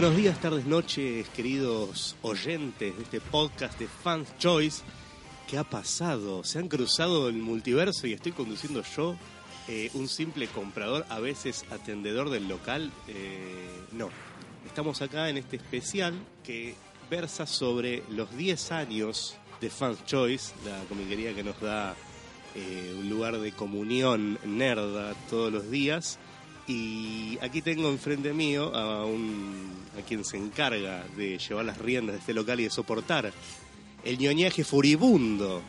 Buenos días, tardes, noches, queridos oyentes de este podcast de Fans Choice. ¿Qué ha pasado? Se han cruzado el multiverso y estoy conduciendo yo, eh, un simple comprador, a veces atendedor del local. Eh, no, estamos acá en este especial que versa sobre los 10 años de Fans Choice, la comiquería que nos da eh, un lugar de comunión nerda todos los días. Y aquí tengo enfrente mío a, un, a quien se encarga de llevar las riendas de este local y de soportar el ñoñaje furibundo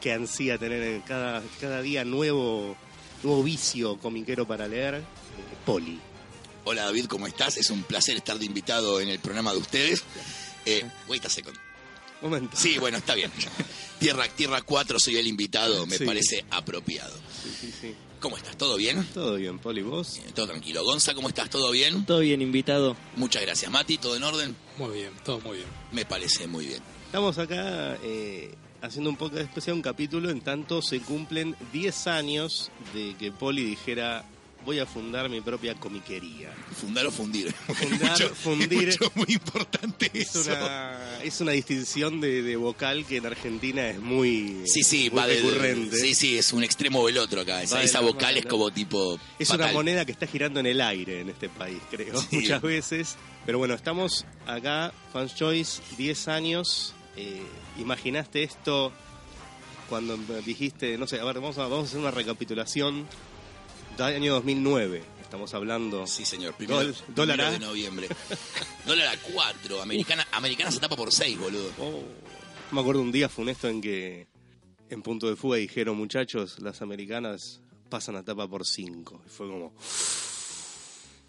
que ansía tener en cada, cada día nuevo, nuevo vicio comiquero para leer, Poli. Hola David, ¿cómo estás? Es un placer estar de invitado en el programa de ustedes. Eh, wait a second. Momento. Sí, bueno, está bien. Tierra, Tierra 4, soy el invitado, me Sí. parece apropiado. Sí, sí, sí. ¿Cómo estás? ¿Todo bien? Todo bien, Poli, vos. Eh, Todo tranquilo. Gonza, ¿cómo estás? ¿Todo bien? Todo bien, invitado. Muchas gracias. Mati, ¿todo en orden? Muy bien, todo muy bien. Me parece muy bien. Estamos acá eh, haciendo un poco de especial, un capítulo, en tanto se cumplen 10 años de que Poli dijera voy a fundar mi propia comiquería. Fundar o fundir. Fundar, Mucho- fundir. mucho, muy importante Es eso. una, es una distinción de, de vocal que en Argentina es muy, Sí, sí, muy va de, recurrente. Sí, sí, es un extremo o el otro acá. Esa, de vocal es como tipo. Es fatal. una moneda que está girando en el aire en este país, creo, Sí. muchas veces. Pero bueno, estamos acá, Fans Choice, 10 años. Eh, ¿Imaginaste esto cuando dijiste, no sé, a ver, vamos a, vamos a hacer una recapitulación año 2009? Estamos hablando... Sí, señor. Primero, Dol- primero dólar A. de noviembre. dólar a 4. Americana, Americana se tapa por 6, boludo. Oh, me acuerdo un día funesto en que en punto de fuga dijeron, muchachos, las americanas pasan a tapa por 5. Y fue como...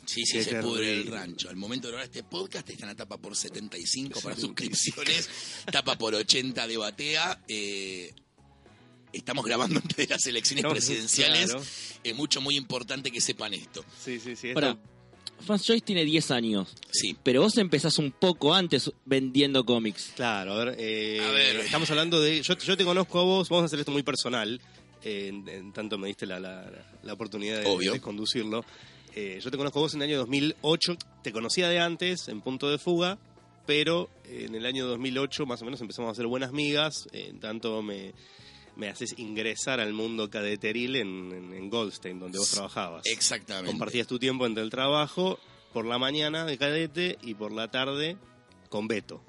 Sí, sí, se pudre el rancho. Al momento de grabar este podcast están a tapa por 75 para suscripciones, tapa por 80 de batea. eh, estamos grabando antes de las elecciones presidenciales. claro. Es mucho, muy importante que sepan esto. Sí, sí, sí. esto- Ahora, Fans Choice tiene 10 años, Sí. pero vos empezás un poco antes vendiendo cómics. Claro, a ver, eh, A ver. estamos hablando de... Yo, yo te conozco a vos, vamos a hacer esto muy personal, eh, en, en tanto me diste la, la- la oportunidad de, de conducirlo. Eh, yo te conozco a vos en el año 2008, te conocía de antes, en punto de fuga, pero en el año 2008 más o menos empezamos a hacer buenas migas, en tanto me, me haces ingresar al mundo cadeteril en, en, en Goldstein, donde vos trabajabas. Exactamente. Compartías tu tiempo entre el trabajo por la mañana de cadete y por la tarde con Beto,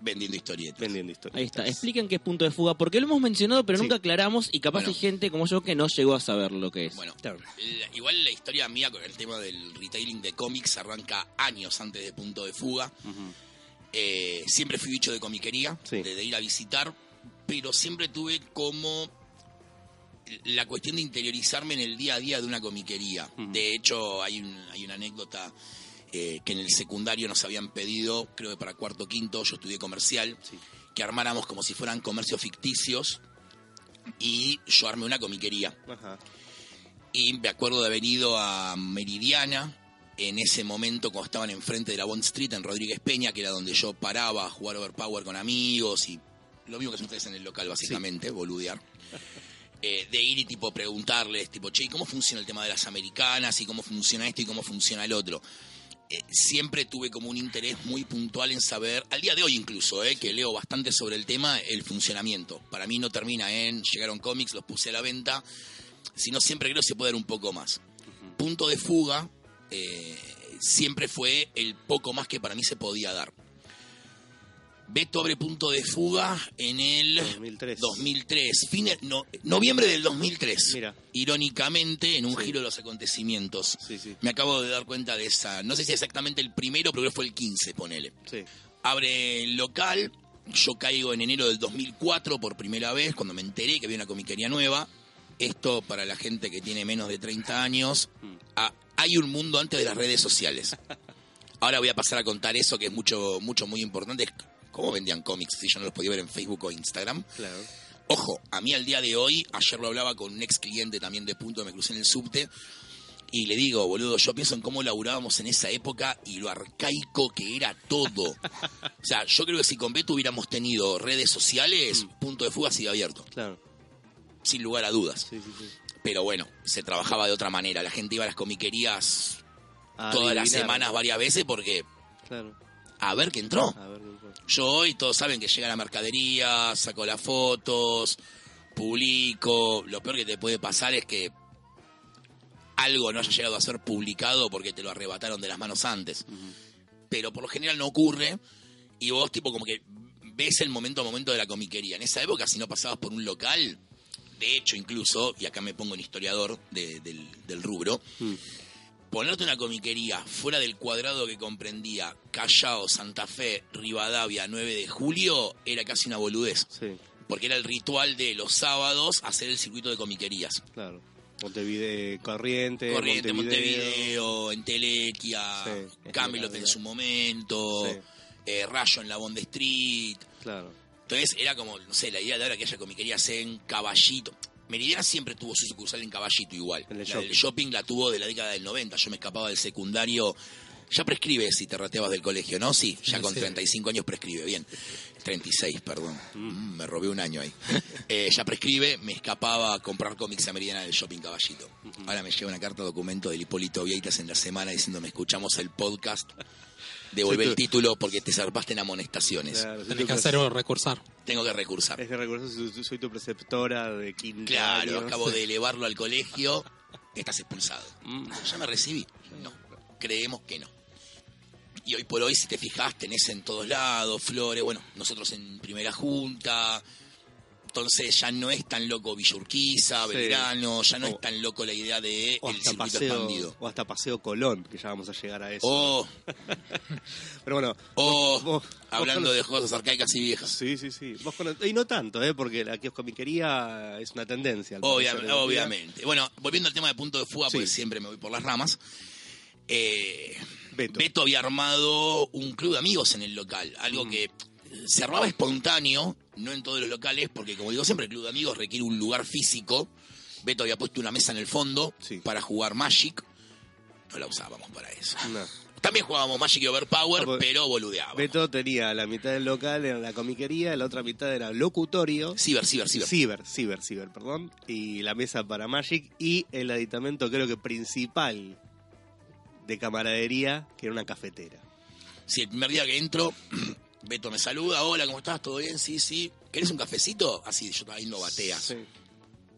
Vendiendo historietas. vendiendo historias. Ahí está. Expliquen qué es punto de fuga, porque lo hemos mencionado, pero Sí. nunca aclaramos y capaz Bueno. hay gente como yo que no llegó a saber lo que es. Bueno, Claro. la- igual la historia mía con el tema del retailing de cómics arranca años antes de Punto de Fuga. Eh, siempre fui bicho de comiquería, Sí. de, de ir a visitar, pero siempre tuve como la cuestión de interiorizarme en el día a día de una comiquería. De hecho, hay, un- hay una anécdota eh, que en el secundario nos habían pedido, creo que para cuarto o quinto, yo estudié comercial, Sí. que armáramos como si fueran comercios ficticios y yo armé una comiquería. Ajá. Y me acuerdo de haber ido a Meridiana en ese momento cuando estaban enfrente de la Bond Street en Rodríguez Peña, que era donde yo paraba a jugar Overpower con amigos y lo mismo que hacen ustedes en el local, básicamente, boludear. Eh, de ir y tipo preguntarles, tipo, che, ¿y ¿cómo funciona el tema de las americanas? ¿Y cómo funciona esto y cómo funciona el otro? Eh, siempre tuve como un interés muy puntual en saber, al día de hoy incluso, eh, que leo bastante sobre el tema, el funcionamiento. Para mí no termina en llegaron cómics, los puse a la venta, sino siempre creo que se puede dar un poco más. Punto de fuga siempre fue el poco más que para mí se podía dar. Beto abre punto de fuga en el 2003. 2003, fines- no- noviembre del 2003. Mira. Irónicamente, en un Sí. giro de los acontecimientos. Sí, sí. Me acabo de dar cuenta de esa, no sé si exactamente el primero, pero creo que fue el 15, ponele. Sí. Abre el local, yo caigo en enero del 2004 por primera vez, cuando me enteré que había una comiquería nueva. Esto para la gente que tiene menos de 30 años, Mm. ah, hay un mundo antes de las redes sociales. Ahora voy a pasar a contar eso que es mucho, mucho, muy importante. ¿Cómo vendían cómics si yo no los podía ver en Facebook o Instagram? Claro. Ojo, a mí al día de hoy, ayer lo hablaba con un ex cliente también de punto, me crucé en el subte, y le digo, boludo, yo pienso en cómo laburábamos en esa época y lo arcaico que era todo. O sea, yo creo que si con Beto hubiéramos tenido redes sociales, punto de fuga sigue abierto, Claro. sin lugar a dudas. Sí, sí, sí. Pero bueno, se trabajaba de otra manera. La gente iba a las comiquerías A todas las semanas varias veces porque Claro. A ver qué entró. A ver, puedo. Yo hoy, todos saben que llega la mercadería, saco las fotos, publico. Lo peor que te puede pasar es que algo no haya llegado a ser publicado porque te lo arrebataron de las manos antes. Pero por lo general no ocurre y vos tipo como que ves el momento a momento de la comiquería. En esa época, si no pasabas por un local, de hecho incluso, y acá me pongo en historiador de- del, del rubro, Mm. Ponerte una comiquería fuera del cuadrado que comprendía Callao, Santa Fe, Rivadavia, 9 de julio, era casi una boludez. Sí, Porque era el ritual de los sábados hacer el circuito de comiquerías. claro. Montevideo, Corriente, Corriente, Montevideo, Entelequia, Sí, Camelot en su momento, Sí. eh, Rayo en la Bond Street. Claro. Entonces era como, no sé, la idea de ahora que haya comiquerías en Caballito. Meridiana siempre tuvo su sucursal en Caballito igual. En el la shopping. del shopping la tuvo de la década del 90. Yo me escapaba del secundario. Ya prescribe si te rateabas del colegio, ¿no? Sí, ya con sí. 35 años prescribe, bien. 36, perdón. Mm, me robé un año ahí. Eh, ya prescribe, me escapaba a comprar cómics a Meridiana del shopping Caballito. Ahora me llega una carta documento del Hipólito Vieitas en la semana diciéndome, escuchamos el podcast, Sí, el título porque te zarpaste en amonestaciones. Claro, Tenés que hacer o recursar. Tengo que recursar. Es que recuerdo, soy, soy tu preceptora de quinto Claro, acabo de elevarlo al colegio, estás expulsado. Mm. ¿Ya me recibí? No, creemos que no. Y hoy por hoy, si te fijas, tenés en todos lados flores, bueno, nosotros en primera junta, entonces ya no es tan loco Villurquiza, Sí. Belgrano, ya no O- es tan loco la idea de el circuito paseo, expandido. o hasta Paseo Colón, que ya vamos a llegar a eso. O, Pero bueno, o, vos- vos hablando de cosas arcaicas y viejas. Sí, sí, sí. Y no tanto, ¿eh? Porque la kioscomiquería es una tendencia. al Obvia- parecer, hoy en día. obviamente. Bueno, volviendo al tema de punto de fuga, Sí. porque siempre me voy por las ramas. Eh, Beto. Beto había armado un club de amigos en el local, Mm. algo que se armaba espontáneo, no en todos los locales, porque como digo siempre, el club de amigos requiere un lugar físico. Beto había puesto una mesa en el fondo Sí. para jugar Magic. No la usábamos para eso. No. También jugábamos Magic y Overpower, Ah, porque- pero boludeábamos. Beto tenía la mitad del local en la comiquería, la otra mitad era locutorio. Ciber, ciber, ciber. Ciber, ciber, ciber, perdón. Y la mesa para Magic y el aditamento creo que principal de camaradería, que era una cafetera. Si el primer día que entro, Beto me saluda, hola, ¿cómo estás? ¿Todo bien? Sí, sí. ¿Querés un cafecito? Así, yo estaba viendo bateas. Sí.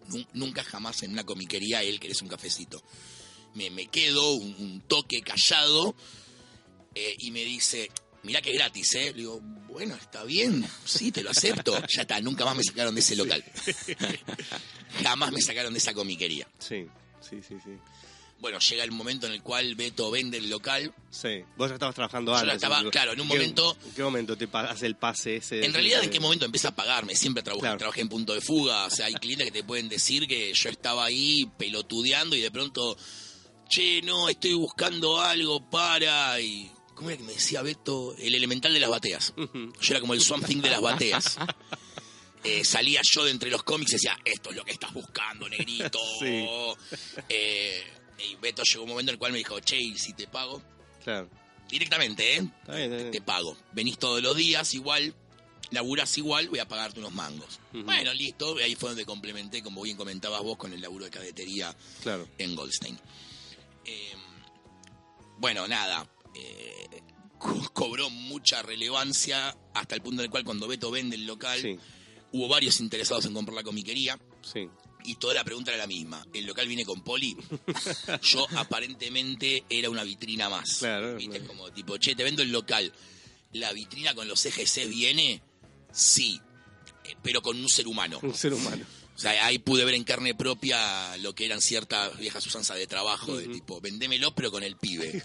Nun- Nunca jamás en una comiquería él querés un cafecito. Me, me quedo un, un toque callado eh, y me dice, mirá que es gratis, ¿eh? Le digo, bueno, está bien, sí, te lo acepto. Ya está, nunca más me sacaron de ese local. jamás me sacaron de esa comiquería. Sí, sí, sí, sí. Bueno, llega el momento en el cual Beto vende el local. Sí, vos ya estabas trabajando Yo antes. estaba, ¿en- claro, en un qué- momento- ¿En qué momento te pa- hace el pase ese? En realidad, ¿en qué momento empieza a pagarme? Siempre trabajé, Claro. trabajé en punto de fuga. O sea, hay clientes que te pueden decir que yo estaba ahí pelotudeando y de pronto, che, no, estoy buscando algo para. Y, ¿Cómo era que me decía Beto? El elemental de las bateas. Yo era como el Swamp Thing de las bateas. Eh, salía yo de entre los cómics y decía, esto es lo que estás buscando, negrito. Sí. Eh, y Beto llegó un momento en el cual me dijo, che, ¿y si te pago? Claro. Directamente, ¿eh? Está bien, está bien. te pago. Venís todos los días igual, laburás igual, voy a pagarte unos mangos. Bueno, listo, ahí fue donde complementé, como bien comentabas vos, con el laburo de cadetería Claro. en Goldstein. Eh, bueno, nada, eh, co- cobró mucha relevancia hasta el punto en el cual cuando Beto vende el local, Sí, hubo varios interesados en comprar la comiquería. sí. Y toda la pregunta era la misma. ¿El local viene con poli? Yo aparentemente era una vitrina más. Claro, ¿Viste? claro. Como tipo, che, te vendo el local. ¿La vitrina con los EGC viene? Sí. Eh, Pero con un ser humano. Un ser humano. O sea, ahí pude ver en carne propia lo que eran ciertas viejas usanzas de trabajo, de tipo, vendémelo pero con el pibe.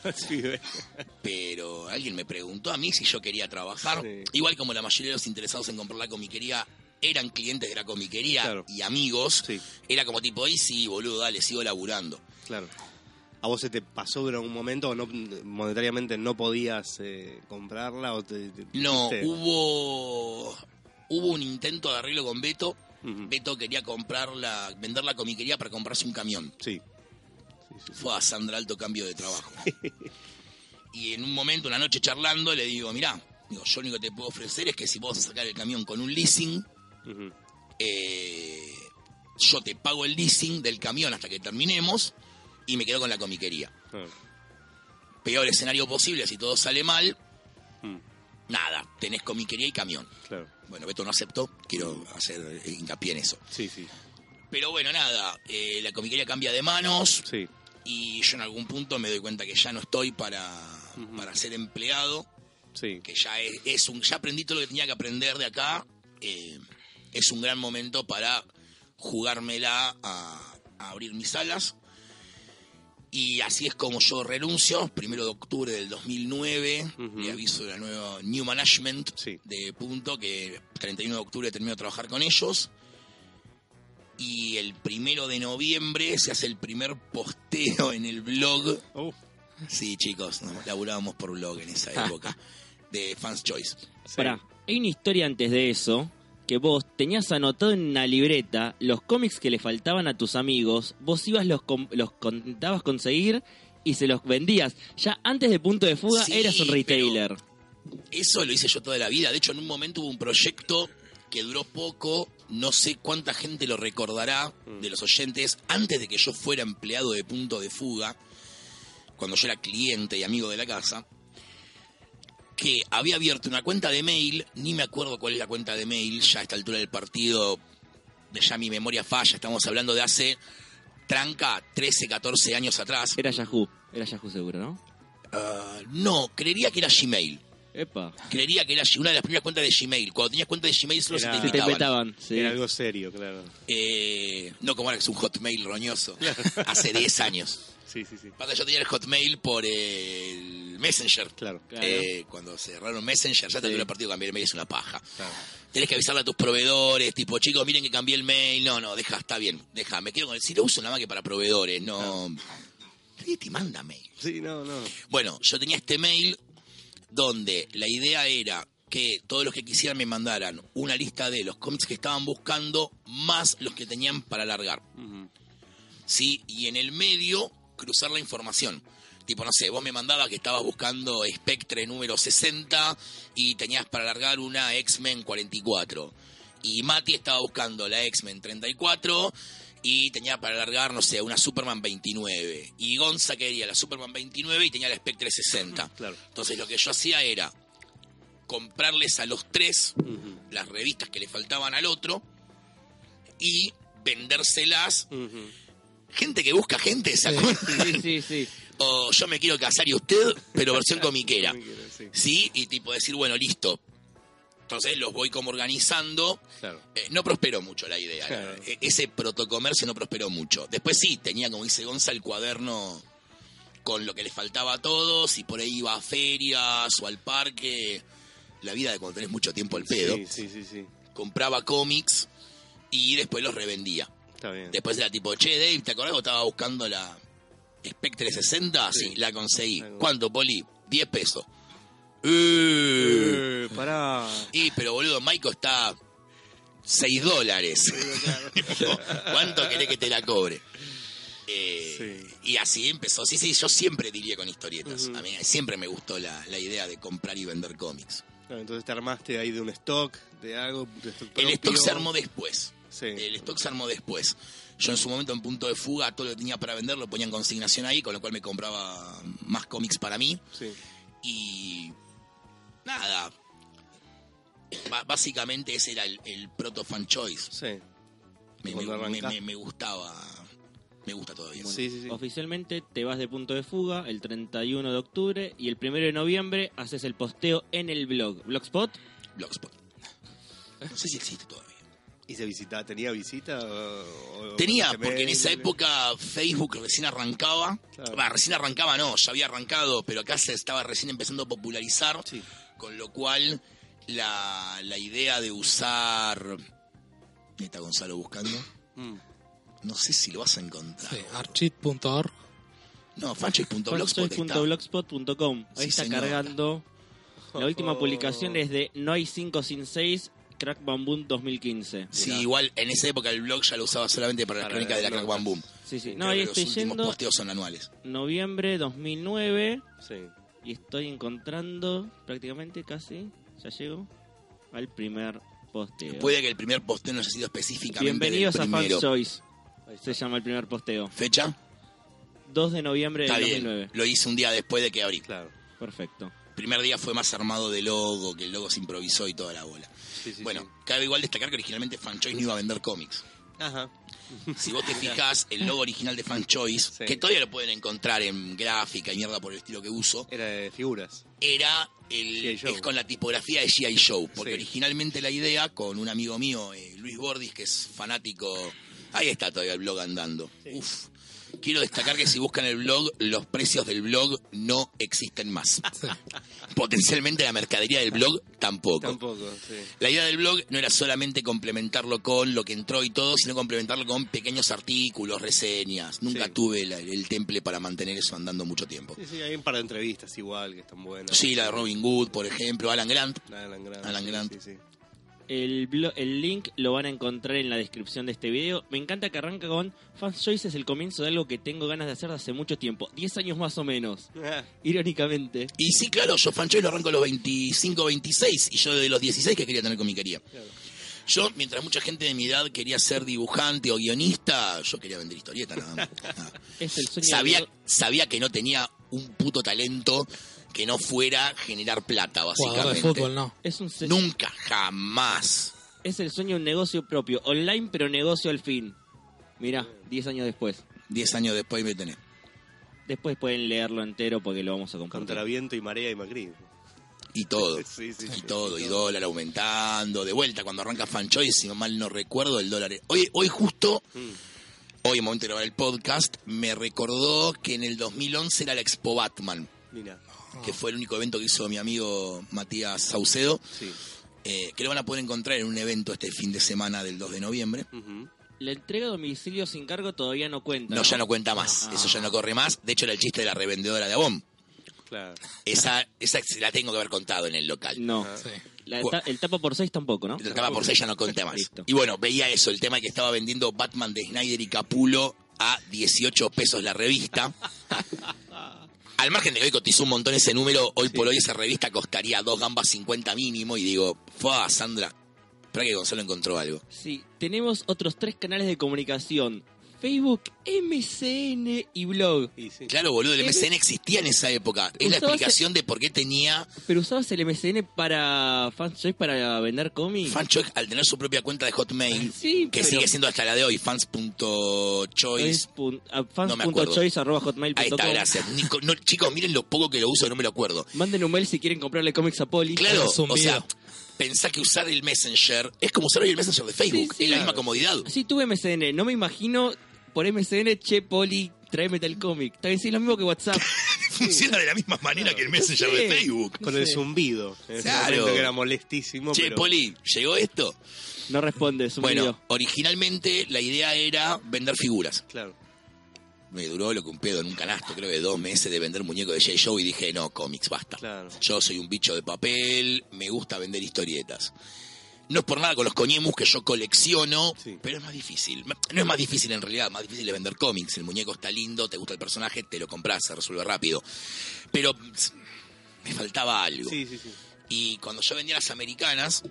Pero alguien me preguntó a mí si yo quería trabajar. Sí. Igual como la mayoría de los interesados en comprar la comiquería eran clientes de la comiquería Claro. y amigos, Sí. era como tipo, ahí sí, boludo, dale, sigo laburando. Claro. ¿A vos se te pasó en algún momento o no, monetariamente no podías eh, comprarla? O te, te- No, hubo hubo un intento de arreglo con Beto. Ujú. Beto quería comprar la, vender la comiquería para comprarse un camión. Sí. Sí, sí, sí. Fue a Sandra Alto cambio de trabajo. y en un momento, una noche charlando, le digo, mirá, digo, yo lo único que te puedo ofrecer es que si vos vas a sacar el camión con un leasing, Eh, yo te pago el leasing del camión hasta que terminemos y me quedo con la comiquería. Claro. Peor escenario posible, si todo sale mal, Mm, Nada, tenés comiquería y camión. claro. Bueno, Beto no aceptó, quiero hacer hincapié en eso. Sí, sí. Pero bueno, nada, eh, la comiquería cambia de manos Sí. y yo en algún punto me doy cuenta que ya no estoy para, para ser empleado, Sí. que ya es, es un, ya aprendí todo lo que tenía que aprender de acá. eh, es un gran momento para jugármela a, a abrir mis alas. Y así es como yo renuncio, primero de octubre del 2009, Ujú. le aviso de la nueva New Management Sí. de Punto, que 31 de octubre termino de trabajar con ellos. Y el primero de noviembre se hace el primer posteo en el blog. Oh, Sí, chicos, nos laburábamos por blog en esa época, de Fans Choice. sí. Pará, hay una historia antes de eso que vos tenías anotado en una libreta los cómics que le faltaban a tus amigos, vos ibas los los contabas conseguir y se los vendías. Ya antes de punto de fuga Sí, eras un retailer. Eso lo hice yo toda la vida. De hecho, en un momento hubo un proyecto que duró poco, no sé cuánta gente lo recordará de los oyentes, antes de que yo fuera empleado de punto de fuga, cuando yo era cliente y amigo de la casa, que había abierto una cuenta de mail, ni me acuerdo cuál es la cuenta de mail, ya a esta altura del partido, de ya mi memoria falla, estamos hablando de hace tranca 13, 14 años atrás. Era Yahoo, era Yahoo seguro, ¿no? Ah, no, creería que era Gmail. Epa. Creería que era una de las primeras cuentas de Gmail. Cuando tenías cuenta de Gmail solo Era- se te Se te invitaban. sí. Era algo serio, claro. Eh, no como ahora que es un Hotmail roñoso. Hace 10 años. Sí, sí, sí. Pasa, yo tenía el Hotmail por el Messenger. Claro. Claro. Eh, cuando cerraron Messenger, ya te Sí. el partido cambiar el mail es una paja. claro. Tenés que avisarle a tus proveedores, tipo, chicos, miren que cambié el mail. No, no, deja, está bien, deja. Me quedo con el. Si lo uso nada más que para proveedores, no. Nadie te manda mail. Sí, no, no. Bueno, yo tenía este mail donde la idea era que todos los que quisieran me mandaran una lista de los cómics que estaban buscando más los que tenían para largar. Ujú. ¿Sí? Y en el medio cruzar la información. Tipo, no sé, vos me mandabas que estabas buscando Spectre número 60 y tenías para largar una X-Men 44. Y Mati estaba buscando la X-Men 34 y tenía para largar, no sé, una Superman 29. Y Gonza quería la Superman 29 y tenía la Spectre 60. Claro. Entonces lo que yo hacía era comprarles a los tres las revistas que le faltaban al otro y vendérselas. Gente que busca gente, ¿se acuerdan? Sí, sí, sí. O yo me quiero casar y usted, pero versión comiquera. Sí. ¿Sí? Y tipo decir, bueno, listo. Entonces los voy como organizando. Claro. Eh, no prosperó mucho la idea. Claro. E- Ese protocomercio no prosperó mucho. Después sí, tenía, como dice Gonza, el cuaderno con lo que le faltaba a todos y por ahí iba a ferias o al parque. La vida de cuando tenés mucho tiempo al pedo. Sí, sí, sí, sí. Compraba cómics y después los revendía. Está bien. Después era tipo, che, Dave, ¿te acordás que estaba buscando la Spectre 60? Sí, Sí. la conseguí. ¿Cuánto, Poli? 10 pesos. Eh. Eh, pará. Y, pero boludo, Maiko está 6 dólares. ¿Cuánto querés que te la cobre? Eh, Y así empezó. Sí, sí, yo siempre diría con historietas. A mí siempre me gustó la, la idea de comprar y vender cómics. Claro, entonces te armaste ahí de un stock, de algo. de stock El stock se armó después. Sí. El stock se armó después. Yo en su momento en punto de fuga, todo lo que tenía para vender lo ponía en consignación ahí, con lo cual me compraba más cómics para mí. Sí. Y nada. Básicamente ese era el, el proto fan choice. Sí. Me, me- me- arrancás. me- me gustaba. Me gusta todavía. Sí, sí, sí. Oficialmente te vas de punto de fuga el 31 de octubre y el 1 de noviembre haces el posteo en el blog. Blogspot. Blogspot. No sé si existe todavía. ¿Y se visitaba? ¿Tenía visita? o- o- Tenía, porque en esa época Facebook recién arrancaba. Claro. Recién arrancaba no, ya había arrancado, pero acá se estaba recién empezando a popularizar. Sí. Con lo cual, la, la idea de usar. ¿Qué está Gonzalo buscando? Mm. No sé si lo vas a encontrar. Sí, archit.org. No, fanchoice.blogspot.com. Ahí Sí, está señor. cargando. La última Oh. publicación es de Noi 506 Crack Bamboo 2015. Sí, Mirá. igual en esa época el blog ya lo usaba solamente para la Para crónica de la Crack Bam Boom. Sí, sí. Creo No, ahí que los estoy últimos yendo. posteos son anuales. Noviembre 2009 Sí. y estoy encontrando prácticamente casi, ya llego, al primer posteo. Puede que el primer posteo no haya sido específicamente Bienvenidos del a primero. Fans Choice. Se llama el primer posteo. ¿Fecha? 2 de noviembre Está 2009. bien. Lo hice un día después de que abrí. Claro. Perfecto. primer día fue más armado de logo, que el logo se improvisó y toda la bola. Sí, sí, bueno, cabe igual destacar que originalmente Fanchoice no iba a vender cómics. Ajá. Si vos te fijás, el logo original de Fanchoice, Sí. que todavía lo pueden encontrar en gráfica y mierda por el estilo que uso, Era de figuras. era el, es con la tipografía de G.I. Joe. Porque Sí. originalmente la idea, con un amigo mío, eh, Luis Bordis, que es fanático. Ahí está todavía el blog andando. Uf. Quiero destacar que si buscan el blog, los precios del blog no existen más. Potencialmente la mercadería del blog tampoco. Tampoco, sí. La idea del blog no era solamente complementarlo con lo que entró y todo, sino complementarlo con pequeños artículos, reseñas. Nunca Sí. tuve la- el temple para mantener eso andando mucho tiempo. Sí, sí, hay un par de entrevistas igual que están buenas. Sí, la de Robin Hood, por ejemplo, Alan Grant. Alan Grant. Alan Grant. Sí. El, el link lo van a encontrar en la descripción de este video. Me encanta que arranca con Fans Choice es el comienzo de algo que tengo ganas de hacer de hace mucho tiempo. 10 años más o menos. Y Irónicamente. sí, claro, yo Fanchoy lo arranco a los 25, 26 y yo de los 16 que quería tener comiquería. claro. Yo, mientras mucha gente de mi edad quería ser dibujante o guionista, yo quería vender historietas nada más. Nada. Es el sueño Sabía, de- sabía que no tenía un puto talento que no fuera generar plata, Jugador básicamente. de fútbol, no. Es, un se- Nunca, jamás. es el sueño de un negocio propio. Online, pero negocio al fin. Mirá, 10 años después. Diez años después me tenés. Después pueden leerlo entero porque lo vamos a Contra compartir. viento y marea y Macri. Y todo. Sí, sí, y sí. todo, y dólar aumentando. De vuelta, cuando arranca Fanchoy, si mal no recuerdo, el dólar. Hoy, hoy justo, Mm. Hoy en momento de grabar el podcast, me recordó que en el 2011 era la Expo Batman, Mira, que fue el único evento que hizo mi amigo Matías Saucedo, sí. eh, que lo van a poder encontrar en un evento este fin de semana del 2 de noviembre. La entrega a domicilio sin cargo todavía no cuenta. No, ya no cuenta más, Ah. eso ya no corre más. De hecho, era el chiste de la revendedora de Avon. Claro. Esa, esa se la tengo que haber contado en el local. No. Sí. La el tapa por 6 tampoco, ¿no? El trataba por seis ya no conté más. Listo. Y bueno, veía eso, el tema que estaba vendiendo Batman de Snyder y Capulo a 18 pesos la revista. Al margen de que hoy cotizó un montón ese número, hoy por hoy esa revista costaría dos gambas 50 mínimo. Y digo, fue Sandra, espera que Gonzalo encontró algo. Sí, tenemos otros tres canales de comunicación. Facebook, MCN y blog. Sí. Claro, boludo, el Eh, MCN existía en esa época. Es la explicación de por qué tenía Pero usabas el MCN para Fanchoice para vender cómics. Fanchoice al tener su propia cuenta de Hotmail, Sí, que pero- sigue siendo hasta la de hoy, fans.choice. Es pun- a No me acuerdo. fans.choice arroba hotmail.com. Ahí está, gracias. Nico- no, chicos, miren lo poco que lo uso, no me lo acuerdo. Manden un mail si quieren comprarle cómics a Poli. Claro, o sea, pensá que usar el Messenger es como usar hoy el Messenger de Facebook, Sí, sí, es la claro. misma comodidad. Sí, tuve MCN. No me imagino por MCN, che, Poli, tráeme tal cómic. Está bien, sí, es lo mismo que WhatsApp. Funciona de la misma manera que el Messenger de Facebook. Con No el zumbido. En ese Claro. momento que era molestísimo. Che, pero... Poli, ¿llegó esto? No responde, es un Bueno, video. originalmente la idea era vender figuras. Claro. Me duró lo que un pedo en un canasto, creo que dos meses de vender muñecos de J. Joe y dije, no, cómics, basta. Claro. Yo soy un bicho de papel, me gusta vender historietas. No es por nada con los coñemus que yo colecciono, Sí. pero es más difícil. No es más difícil en realidad, más difícil es vender cómics. El muñeco está lindo, te gusta el personaje, te lo compras, se resuelve rápido. Pero me faltaba algo. Sí, sí, sí. Y cuando yo vendía las americanas,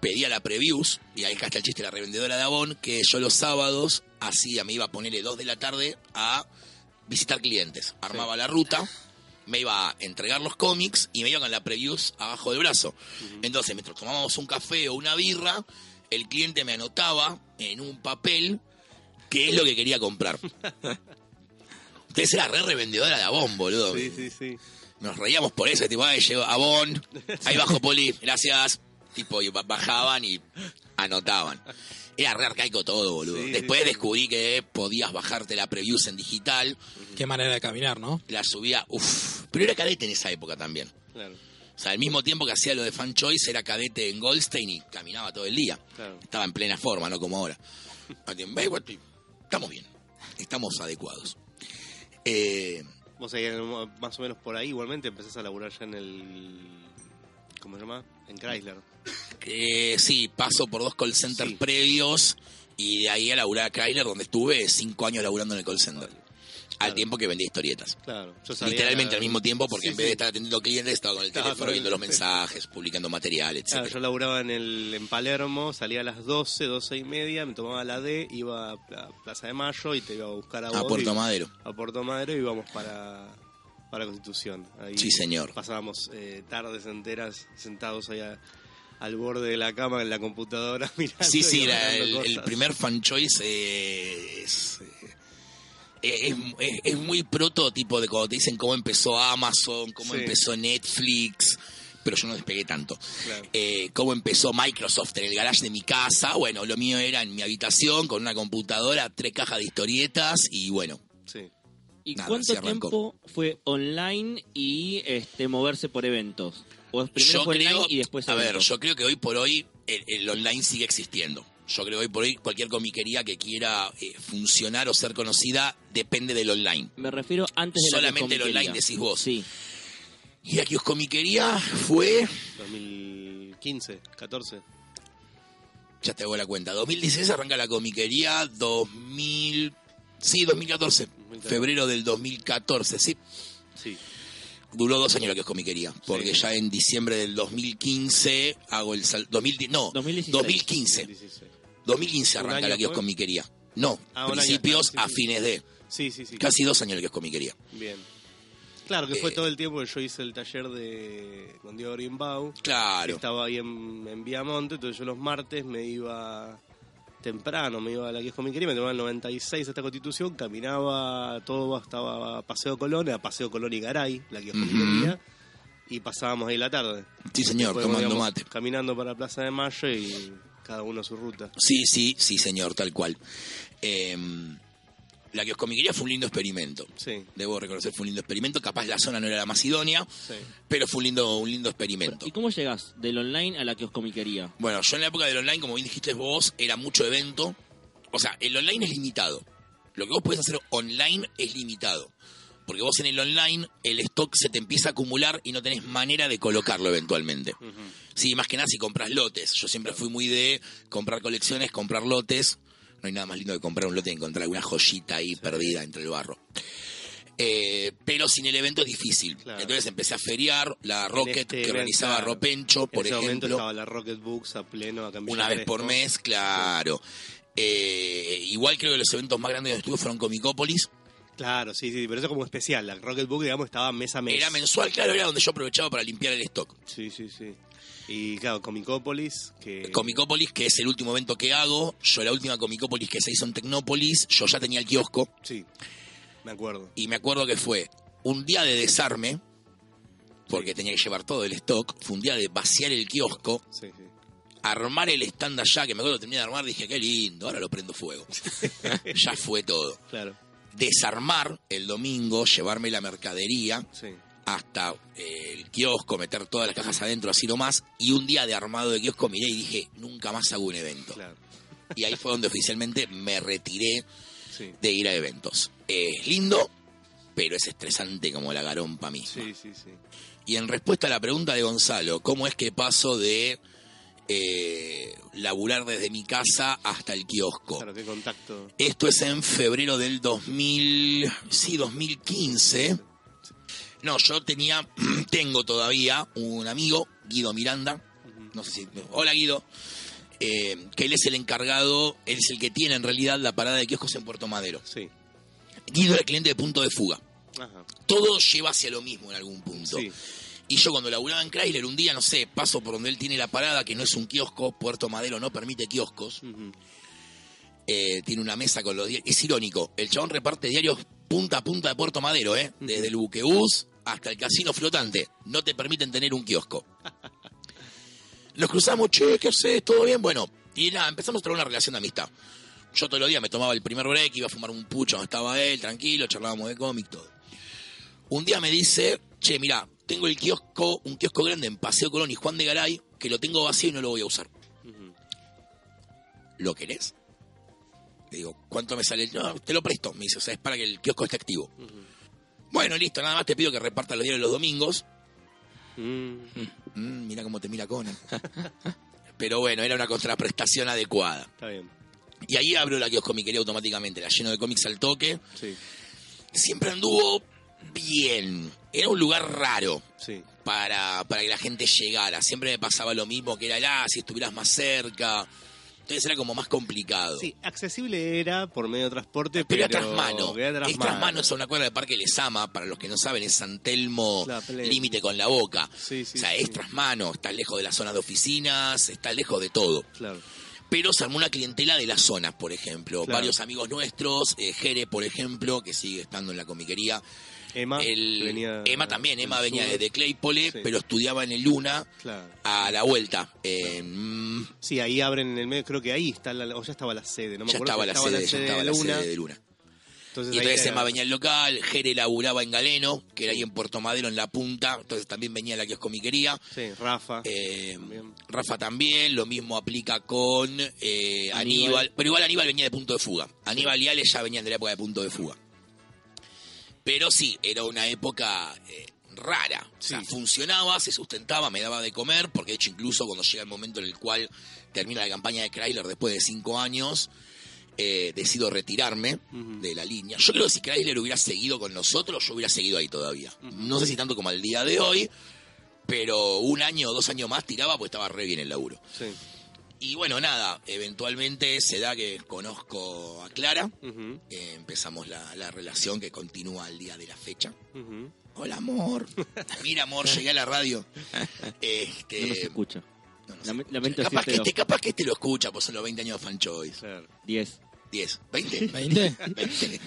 pedía la previews, y ahí está el chiste la revendedora de Avon, que yo los sábados hacía, me iba a ponerle dos de la tarde a visitar clientes. Armaba la ruta, me iba a entregar los cómics y me iba con la previews abajo del brazo. Entonces, mientras tomábamos un café o una birra, el cliente me anotaba en un papel qué es lo que quería comprar. Entonces era re revendedora de Avon, boludo. Sí, sí, sí. Nos reíamos por eso, tipo, ay, llegó Avon, ahí bajo Poli, gracias. Tipo, y ba- bajaban y anotaban. Era re arcaico todo, boludo. Sí, Después sí. descubrí que podías bajarte la previews en digital, Qué manera de caminar, ¿no? la subía, uff. Pero era cadete en esa época también. Claro. O sea, al mismo tiempo que hacía lo de Fan Choice, era cadete en Goldstein y caminaba todo el día. Claro. Estaba en plena forma, no como ahora. Estamos bien, estamos adecuados. Eh, Vos ahí, más o menos por ahí, igualmente empezás a laburar ya en el. ¿Cómo se llama? En Chrysler. Eh, sí, paso por dos call centers Sí. previos y de ahí a laburar a Chrysler, donde estuve cinco años laburando en el call center. Al Claro. tiempo que vendía historietas. Claro. Yo salía- Literalmente al mismo tiempo, porque Sí, en vez de estar atendiendo clientes, estaba con el teléfono viendo los mensajes, publicando material, etc. Claro, yo laburaba en, el, en Palermo, salía a las 12, 12 y media, me tomaba la D, iba a Pla- Plaza de Mayo y te iba a buscar a vos. a Puerto y- Madero. A Puerto Madero y íbamos para, para Constitución. Ahí Sí, señor. Pasábamos eh, tardes enteras sentados ahí a- al borde de la cama en la computadora mirando. Sí, sí, la- el, primer fan choice eh, es, eh, es, es- es muy prototipo de cuando te dicen cómo empezó Amazon, cómo Sí. empezó Netflix, pero yo no despegué tanto. Claro. Eh, cómo empezó Microsoft en el garage de mi casa. Bueno, lo mío era en mi habitación con una computadora, tres cajas de historietas y bueno, Sí. ¿Y Nada, cuánto tiempo fue online y este moverse por eventos? ¿O primero yo fue creo, online y después a ver, eventos? yo creo que hoy por hoy el, el online sigue existiendo. Yo creo que hoy por hoy cualquier comiquería que quiera eh, funcionar o ser conocida depende del online. Me refiero antes de la Solamente el kioscomiquería. online decís vos. Sí. Y la kioscomiquería fue, 2015, 14. ya te hago la cuenta, 2016 arranca la comiquería, 2000, sí, 2014, 2014. febrero del 2014, sí. Sí. Duró dos años la kioscomiquería, porque Sí. ya en diciembre del 2015 hago el sal, 2010, no, 2016. 2015, 16. 2015 ¿Un arranca la fue? kioscomiquería. No, Ah, un año, principios claro, a sí, sí. fines de, Sí, sí, sí. casi dos años la kioscomiquería. Bien. Claro, que fue Eh, todo el tiempo que yo hice el taller de con Diego Greenbaum. Claro. Estaba ahí en, en Viamonte, entonces yo los martes me iba temprano, me iba a la kioscomiquería, me tomaba el 96 hasta Constitución, caminaba todo hasta Paseo Colón, era Paseo Colón y Garay, la kioscomiquería, y pasábamos ahí la tarde. Sí, señor, Después, tomando digamos, mate. Caminando para Plaza de Mayo y cada uno a su ruta. Sí, sí, sí, señor, tal cual. Eh, la kioscomiquería fue un lindo experimento. Sí, Debo reconocer, fue un lindo experimento. Capaz la zona no era la más idónea, sí. pero fue un lindo, un lindo experimento. ¿Y cómo llegas del online a la kioscomiquería? Bueno, yo en la época del online, como bien dijiste vos, era mucho evento. O sea, el online es limitado. Lo que vos podés hacer online es limitado. Porque vos en el online el stock se te empieza a acumular y no tenés manera de colocarlo eventualmente. Sí, más que nada si compras lotes. Yo siempre fui muy de comprar colecciones, comprar lotes. No hay nada más lindo que comprar un lote y encontrar alguna joyita ahí perdida entre el barro. Eh, pero sin el evento es difícil. Claro. Entonces empecé a feriar la Rocket este que evento, organizaba claro. Ropencho, por en ese ejemplo. estaba la Rocket Books a pleno Villa Una vez por mes, claro. Eh, igual creo que los eventos más grandes que estuve fueron Comicópolis. Claro, sí, sí, pero eso como especial. La Rocket Book, digamos, estaba mes a mes. Era mensual, claro, era donde yo aprovechaba para limpiar el stock. Sí, sí, sí. Y claro, Comicópolis, que... Comicópolis, que es el último evento que hago. Yo la última Comicópolis que se hizo en Tecnópolis, yo ya tenía el kiosco. Sí, me acuerdo. Y me acuerdo que fue un día de desarme, porque tenía que llevar todo el stock. Fue un día de vaciar el kiosco, Sí, sí. armar el stand allá, que me acuerdo que terminé de armar, dije, qué lindo, ahora lo prendo fuego. ya fue todo. Claro, Desarmar el domingo, llevarme la mercadería sí. Hasta eh, el kiosco, meter todas las cajas adentro, así nomás. Y un día de armado de kiosco miré y dije, nunca más hago un evento. Claro, Y ahí fue donde oficialmente me retiré sí. de ir a eventos. Es lindo, pero es estresante como la garompa misma. Sí, sí, sí. Y en respuesta a la pregunta de Gonzalo, ¿cómo es que paso de eh, laburar desde mi casa hasta el kiosco? Claro, qué contacto. Esto es en febrero del 2000, sí, 2015. No, yo tenía, tengo todavía un amigo, Guido Miranda. No sé si, hola Guido. eh, que él es el encargado, él es el que tiene en realidad la parada de kioscos en Puerto Madero. Sí. Guido era cliente de punto de fuga. Ajá. Todo lleva hacia lo mismo en algún punto. Sí. Y yo cuando laburaba en Chrysler, un día, no sé, paso por donde él tiene la parada, que no es un kiosco, Puerto Madero no permite kioscos. Eh, tiene una mesa con los diarios. Es irónico, el chabón reparte diarios punta a punta de Puerto Madero, ¿eh? Desde el buquebús hasta el casino flotante. No te permiten tener un kiosco. Nos cruzamos, che, ¿qué haces? ¿Todo bien? Bueno, y nada, empezamos a tener una relación de amistad. Yo todos los días me tomaba el primer break, iba a fumar un pucho donde estaba él, tranquilo, charlábamos de cómic, todo. Un día me dice, che, mira, tengo el kiosco, un kiosco grande en Paseo Colón y Juan de Garay, que lo tengo vacío y no lo voy a usar. ¿Lo querés? Le digo, ¿cuánto me sale? No, te lo presto. Me dice, o sea, es para que el kiosco esté activo. Bueno, listo, nada más te pido que repartas los diarios los domingos. Mm. Mm, mira cómo te mira Conan. Pero bueno, era una contraprestación adecuada. Está bien. Y ahí abro la kioscomiquería automáticamente, la lleno de cómics al toque. Sí, Siempre anduvo bien. Era un lugar raro sí. para, para que la gente llegara. Siempre me pasaba lo mismo, que era, ah, si estuvieras más cerca. Entonces era como más complicado. Sí, accesible era por medio de transporte, Pero pero, a trasmano. era Es trasmano. trasmano, es una cuadra de Parque Lesama, para los que no saben, es San Telmo, límite con la boca. Sí, sí, o sea, sí. es trasmano, está lejos de las zonas de oficinas, está lejos de todo. Claro. Pero se armó una clientela de las zonas, por ejemplo. Claro. Varios amigos nuestros, eh, Jere, por ejemplo, que sigue estando en la comiquería. Emma El- venía Emma también, Emma venía sur. desde Claypole, Sí. pero estudiaba en el Luna Claro. a la vuelta. En- Sí, ahí abren en el medio, creo que ahí está la, o ya estaba la sede, no me ya acuerdo estaba si la estaba sede, ya estaba de la sede de Luna. Entonces, Y entonces era- Emma venía al local, Jere laburaba en Galeno, que era ahí en Puerto Madero, en la punta, entonces también venía la kioscomiquería. Sí, Rafa. Eh, También. Rafa también, lo mismo aplica con eh, Aníbal. Aníbal. pero igual Aníbal venía de punto de fuga. Aníbal y Ale ya venían de la época de punto de fuga. Pero sí, era una época eh, rara. O sea, Sí. funcionaba, se sustentaba, me daba de comer, porque de hecho incluso cuando llega el momento en el cual termina la campaña de Chrysler después de cinco años, eh, decido retirarme de la línea. Yo creo que si Chrysler hubiera seguido con nosotros, yo hubiera seguido ahí todavía. No sé si tanto como al día de hoy, pero un año o dos años más tiraba porque estaba re bien el laburo. Sí. Y bueno, nada, eventualmente se da que conozco a Clara, Ujú, eh, empezamos la, la relación que continúa al día de la fecha. ujú. Hola amor, mira amor, llegué a la radio. Este, No nos escucha. no, no sé. Lame- Lamento capaz, que este, capaz que este lo escucha, pues son los 20 años de Fan Choice. Claro. 10. 10, 20. ¿20? 20.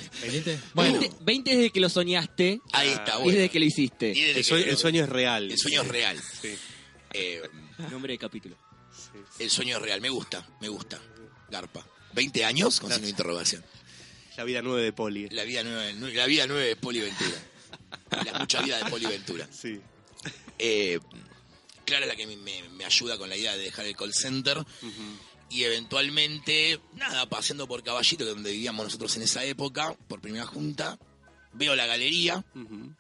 ¿20? Bueno, 20, 20 desde que lo soñaste Ahí está, y bueno. desde que lo hiciste. Y El que sueño, lo- el sueño es real. el sueño es real. Sí, Eh, Nombre de capítulo. El sueño es real, me gusta, me gusta. Garpa. 20 años con signo de interrogación. La vida nueve de Poli. La vida nueva, la vida nueva de Poli Ventura. La mucha vida de Poli Ventura. Sí. Eh, Clara es la que me, me- me ayuda con la idea de dejar el call center. Y eventualmente, nada, paseando por Caballito, que es donde vivíamos nosotros en esa época, por primera junta, veo la galería. Ujú.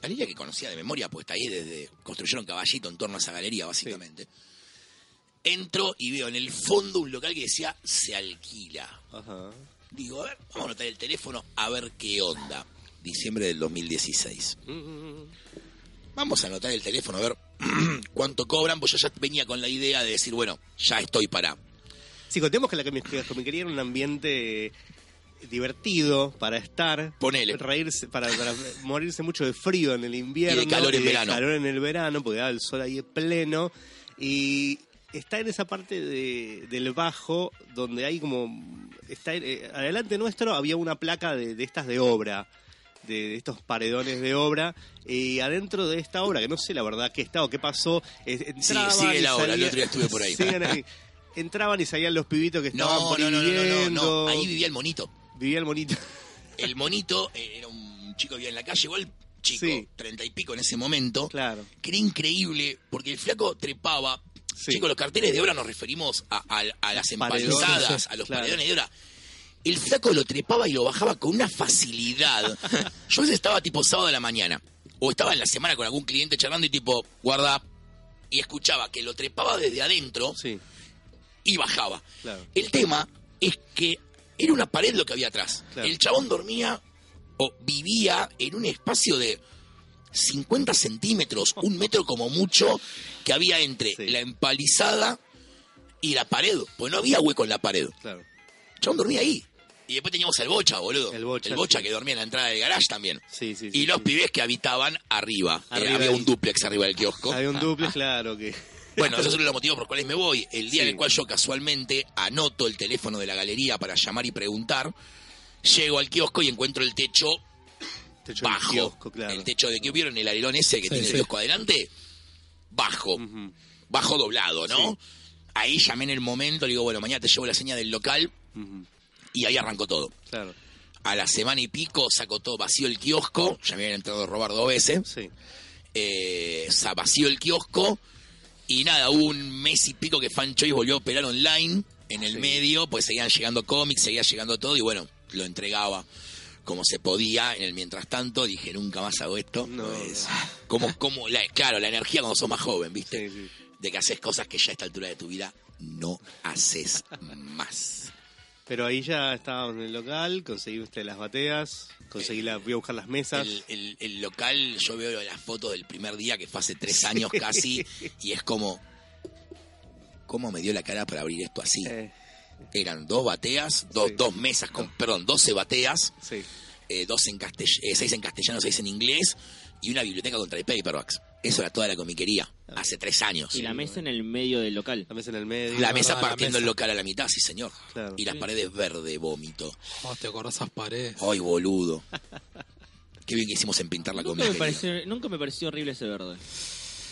Galería que conocía de memoria, pues está ahí desde. Construyeron Caballito en torno a esa galería, básicamente. Entro y veo en el fondo un local que decía se alquila. Ajá. Digo, a ver, vamos a anotar el teléfono a ver qué onda. Diciembre del 2016. Ujú. Vamos a anotar el teléfono a ver cuánto cobran, pues yo ya venía con la idea de decir, bueno, ya estoy para. Sí, contemos que la comiquería era un ambiente divertido para estar, Ponele. reírse, para, para morirse mucho de frío en el invierno Y de calor en de verano. calor en el verano, porque daba el sol ahí pleno y está en esa parte de- del bajo donde hay como está eh, adelante nuestro había una placa de, de estas de obra de, de estos paredones de obra y adentro de esta obra que no sé la verdad qué está o qué pasó eh, entraban sigue y la obra, el salían- otro día estuve por ahí. entraban y salían los pibitos que estaban No, no, no, no, no, no. Ahí vivía el monito. Vivía el monito. El monito eh, era un chico que vivía en la calle, igual chico, Sí. treinta y pico en ese momento. claro. Que era increíble, porque el flaco trepaba. Sí. Chicos, los carteles de obra nos referimos a, a- a las empalizadas, a los claro. paredones de obra. El flaco lo trepaba y lo bajaba con una facilidad. Yo a veces estaba tipo sábado de la mañana, o estaba en la semana con algún cliente charlando y tipo, guarda, y escuchaba que lo trepaba desde adentro Sí, y bajaba. claro. El tema es que era una pared lo que había atrás. Claro. El chabón dormía o vivía en un espacio de 50 centímetros, un metro como mucho, que había entre Sí. la empalizada y la pared. Pues no había hueco en la pared. Claro. El chabón dormía ahí. Y después teníamos el bocha, boludo. El Bocha, sí. que dormía en la entrada del garage también. Sí, sí, Y sí, los sí. pibes que habitaban arriba. Eh, había del- un duplex arriba del kiosco. Había un duple, claro que. Bueno, esos son los motivos por los cuales me voy. El día en el cual yo casualmente anoto el teléfono de la galería para llamar y preguntar, llego al kiosco y encuentro el techo Techo bajo. kiosco, claro. El techo de que vieron el alerón ese que Sí, tiene sí. el kiosco adelante, bajo, bajo doblado, ¿no? Sí. Ahí llamé en el momento, le digo, bueno, mañana te llevo la señal del local y ahí arrancó todo. Claro. A la semana y pico sacó todo vacío el kiosco, ya me habían entrado a robar dos veces. Sí. eh, se vació el kiosco y nada, hubo un mes y pico que Fan Choice volvió a operar online en el Sí. medio, pues seguían llegando cómics, seguía llegando todo y bueno, lo entregaba como se podía. En el mientras tanto dije, nunca más hago esto. No, pues, no. como, como la, claro, la energía cuando sos más joven, ¿viste? Sí, sí. De que haces cosas que ya a esta altura de tu vida no haces más. Pero ahí ya estábamos en el local, conseguí usted las bateas, conseguí la, voy a buscar las mesas. El, el- el local, yo veo las fotos del primer día que fue hace tres años casi, y es como, ¿cómo me dio la cara para abrir esto así? Eh, Eran dos bateas, dos, Sí. dos mesas, con, perdón, 12 bateas, Sí. eh, dos en castell- eh, seis en castellano, seis en inglés, y una biblioteca contra el paperbacks. Eso era toda la comiquería, hace tres años. Y la mesa en el medio del local. La mesa en el medio. La mesa la partiendo el mesa. local a la mitad, sí señor. Claro. Y las paredes verde, vómito. Oh, te acordás esas paredes. Ay, boludo. Qué bien que hicimos en pintar la Nunca me, comiquería. pareció, nunca me pareció horrible ese verde.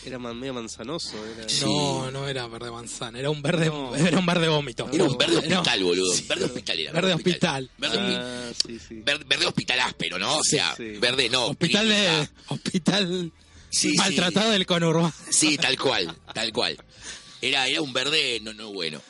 Era man- medio manzanoso. Era... Sí. No, no era verde manzana, era un verde, No. era un verde vómito. Era un verde hospital, boludo. Sí. Verde hospital era. Verde hospital. Verde, hospi- Ah, sí, sí. verde, verde hospital áspero, ¿no? O sea, sí. verde no. Hospital de hospital Sí, maltratado del conurbano. Sí, tal cual, tal cual. Era, era un verde no, no bueno.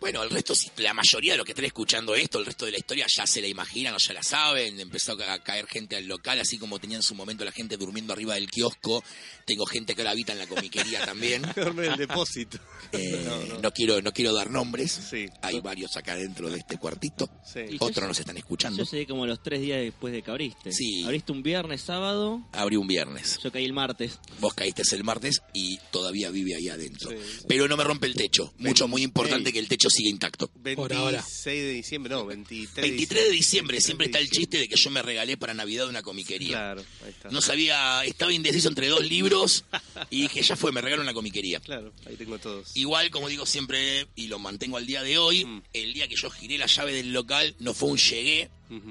Bueno, el resto, la mayoría de los que están escuchando esto, el resto de la historia ya se la imaginan o ya la saben. Empezó a ca- caer gente al local, así como tenía en su momento la gente durmiendo arriba del kiosco. Tengo gente que ahora habita en la comiquería también. Duerme en el depósito. Eh, No, no. no quiero, no quiero dar nombres. Sí. Hay varios acá dentro de este cuartito. Sí. Otros nos están escuchando. Yo llegué como los tres días después de que abriste. Sí. Abriste un viernes, sábado, Abrí un viernes. yo caí el martes. Vos caíste el martes y todavía vive ahí adentro. Sí. Pero no me rompe el techo. Mucho, muy importante que el techo siga intacto. Por ahora. 26 de diciembre, no, 23 de 23 de diciembre, siempre está el 23 chiste de que yo me regalé para Navidad una comiquería. Claro, ahí está. No sabía, estaba indeciso entre dos libros y dije, ya fue, me regalo una comiquería. Claro, ahí tengo todos. Igual, como digo siempre, y lo mantengo al día de hoy, Mm. el día que yo giré la llave del local no fue un llegué,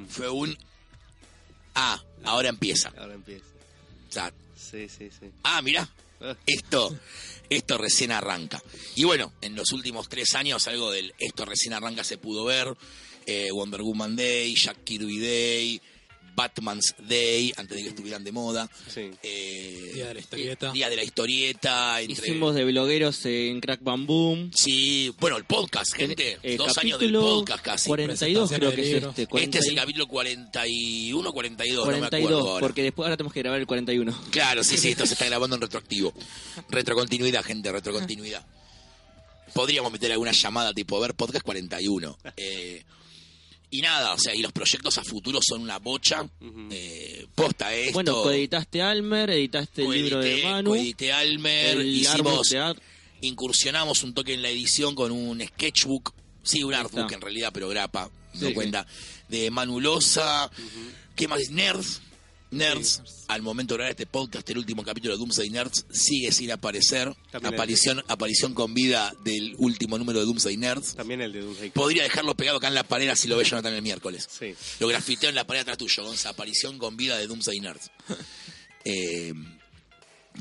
fue un... Ah, ahora empieza. Ahora empieza. O sea, Sí, sí, sí. ah, mirá, Ah, esto, esto recién arranca. Y bueno, en los últimos tres años algo del esto recién arranca se pudo ver. Eh, Wonder Woman Day, Jack Kirby Day, Batman's Day, antes de que estuvieran de moda. sí. Eh, Día de la historieta. Día de la historieta. Entre... Hicimos de blogueros en Crack Bam Boom. Sí, bueno, el podcast, gente. Eh, Dos años del podcast casi. 42 creo que es este. Este 40 es el y- capítulo 41, 42, no me 42, acuerdo ahora. porque después ahora tenemos que grabar el 41. Claro, sí, sí, esto se está grabando en retroactivo. Retrocontinuidad, gente, retrocontinuidad. Podríamos meter alguna llamada tipo ver podcast 41. Eh, y nada, o sea, y los proyectos a futuro son una bocha. Eh, posta esto. Bueno, coeditaste Almer, editaste el libro de Manu. coedité Almer, el hicimos, incursionamos un toque en la edición con un sketchbook, sí, un artbook en realidad, pero grapa, no Sí. cuenta, de Manulosa, ¿qué más? Nerds. Nerds, al momento de grabar este podcast, el último capítulo de Doomsday Nerds sigue sin aparecer. También aparición, aparición con vida del último número de Doomsday Nerds. También el de Doomsday. Podría dejarlo pegado acá en la pared si lo ve Jonathan el miércoles. Sí. Lo grafiteo en la pared atrás tuyo, Gonza. Aparición con vida de Doomsday Nerds. Eh,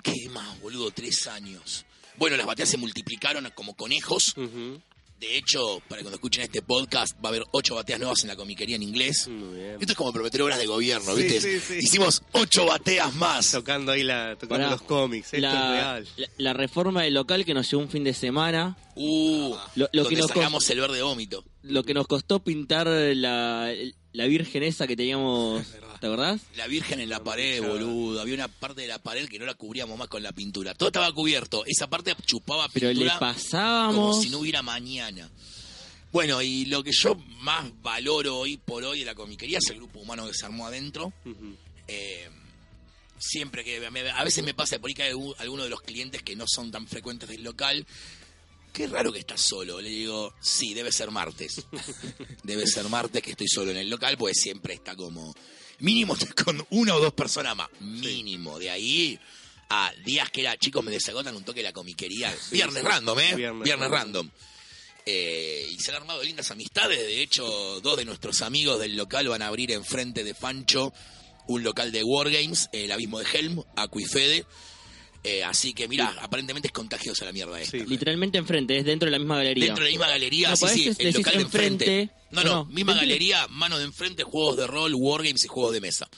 ¿Qué más, boludo? Tres años. Bueno, las bateas se multiplicaron como conejos. Ujú. De hecho, para cuando escuchen este podcast, va a haber ocho bateas nuevas en la comiquería en inglés. Muy bien. Esto es como prometer obras de gobierno, Sí, ¿viste? sí, sí. Hicimos ocho bateas más. Tocando ahí la, tocando Pará, los cómics. Esto es la, real. la- la reforma del local que nos llevó un fin de semana. Uh, Lo- lo donde que nos sacamos el verde vómito. Lo que nos costó pintar la, la virgen esa que teníamos. ¿Te acordás? La Virgen en la pared, boludo. Había una parte de la pared que no la cubríamos más con la pintura. Todo estaba cubierto. Esa parte chupaba Pero le pintura como pasábamos. si no hubiera mañana. Bueno, y lo que yo más valoro hoy por hoy de la comiquería es el grupo humano que se armó adentro. Eh, siempre que me- a veces me pasa por ahí que hay algún- alguno de los clientes que no son tan frecuentes del local. Qué raro que estás solo. Le digo, sí, debe ser martes. debe ser martes que estoy solo en el local, pues siempre está como. Mínimo estoy con una o dos personas más. Mínimo. De ahí a días que era, chicos, me desagotan un toque de la comiquería. Viernes sí. random, ¿eh? Viernes Viernes, random. Eh, y se han armado lindas amistades. De hecho, dos de nuestros amigos del local van a abrir enfrente de Fancho un local de Wargames, el abismo de Helm, Acu y Fede. Eh, así que, mira, aparentemente es contagiosa la mierda esta. Sí. Literalmente enfrente, es dentro de la misma galería. Dentro de la misma galería, No, sí, sí, el local de enfrente. enfrente. No, no, No, misma galería, mano de enfrente, juegos de rol, Wargames y juegos de mesa.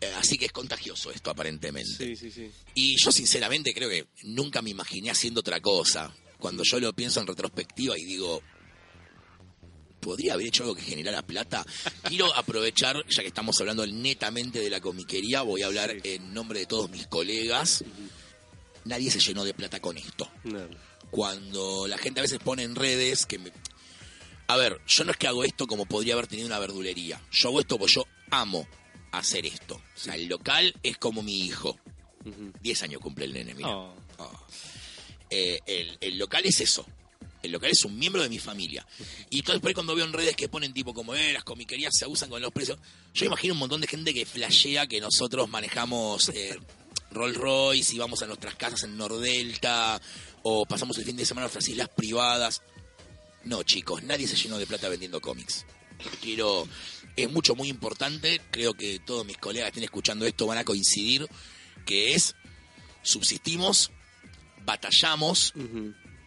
Eh, así que es contagioso esto, aparentemente. Sí, sí, sí. Y yo sinceramente creo que nunca me imaginé haciendo otra cosa. Cuando yo lo pienso en retrospectiva y digo, ¿podría haber hecho algo que generara plata? Quiero aprovechar, ya que estamos hablando netamente de la comiquería, voy a hablar en nombre de todos mis colegas. Nadie se llenó de plata con esto. No. Cuando la gente a veces pone en redes que me... A ver, yo no es que hago esto como podría haber tenido una verdulería. Yo hago esto porque yo amo hacer esto. O sea, el local es como mi hijo. Ujú. 10 años cumple el nene, mira. Oh. Ah. Eh, el, el local es eso. El local es un miembro de mi familia. Y entonces por ahí cuando veo en redes que ponen tipo como, eh, las comiquerías se abusan con los precios. Yo imagino un montón de gente que flashea que nosotros manejamos eh, Rolls Royce y vamos a nuestras casas en Nordelta o pasamos el fin de semana en nuestras islas privadas. No, chicos, nadie se llenó de plata vendiendo cómics. Quiero, es mucho, muy importante, creo que todos mis colegas que estén escuchando esto van a coincidir, que es, subsistimos, batallamos,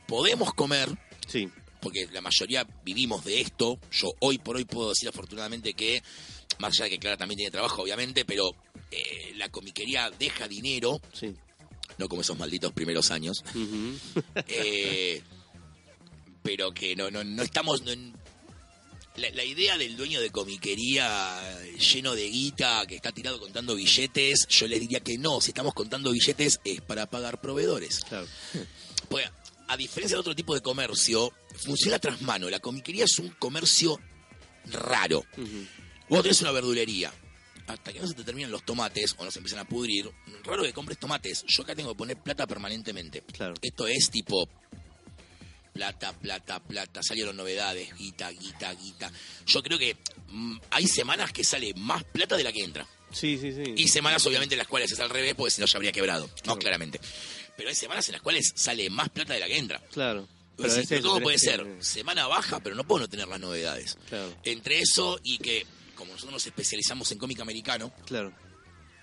podemos comer, Sí, porque la mayoría vivimos de esto. Yo hoy por hoy puedo decir afortunadamente que, más allá de que Clara también tiene trabajo, obviamente, pero eh, la comiquería deja dinero, sí. no como esos malditos primeros años, eh, pero que no, no, no estamos... no la, la idea del dueño de comiquería lleno de guita que está tirado contando billetes, yo les diría que no, si estamos contando billetes es para pagar proveedores. Claro. Pues, a diferencia de otro tipo de comercio, funciona tras mano. La comiquería es un comercio raro. Ujú. Vos tenés una verdulería. Hasta que no se te terminan los tomates o no se empiezan a pudrir, raro que compres tomates. Yo acá tengo que poner plata permanentemente. Claro. Esto es tipo plata, plata, plata. Salieron novedades, guita, guita, guita. Yo creo que mm, hay semanas que sale más plata de la que entra. Sí, sí, sí. Y semanas, obviamente, en las cuales es al revés, porque si no ya habría quebrado. No, claramente. Pero hay semanas en las cuales sale más plata de la que entra. Claro. Pero todo puede que- ser semana baja, pero no puedo no tener las novedades. Claro, Entre eso y que, como nosotros nos especializamos en cómic americano, claro.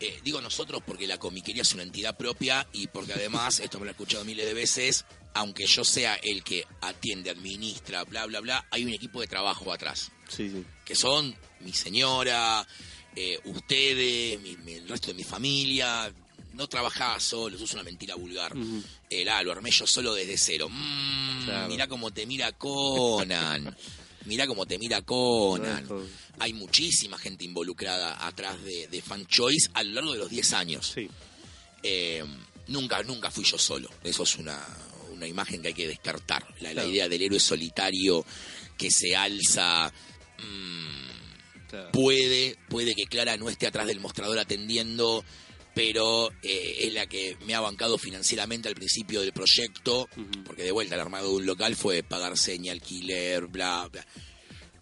eh, digo nosotros porque la comiquería es una entidad propia y porque además, esto me lo he escuchado miles de veces, aunque yo sea el que atiende, administra, bla, bla, bla, hay un equipo de trabajo atrás, Sí, sí. que son mi señora, eh, ustedes, mi- mi- el resto de mi familia. No trabajaba solo, eso es una mentira vulgar. El ah, lo armé yo solo desde cero. Mm, Claro. Mirá cómo te mira Conan. mirá cómo te mira Conan. Hay muchísima gente involucrada atrás de, de Fan Choice a lo largo de los 10 años. Sí. Eh, nunca, nunca fui yo solo. Eso es una, una imagen que hay que descartar. La, idea del héroe solitario que se alza. mm, Claro. puede, puede que Clara no esté atrás del mostrador atendiendo, pero eh, es la que me ha bancado financieramente al principio del proyecto, porque de vuelta el armado de un local fue pagar seña, alquiler, bla, bla.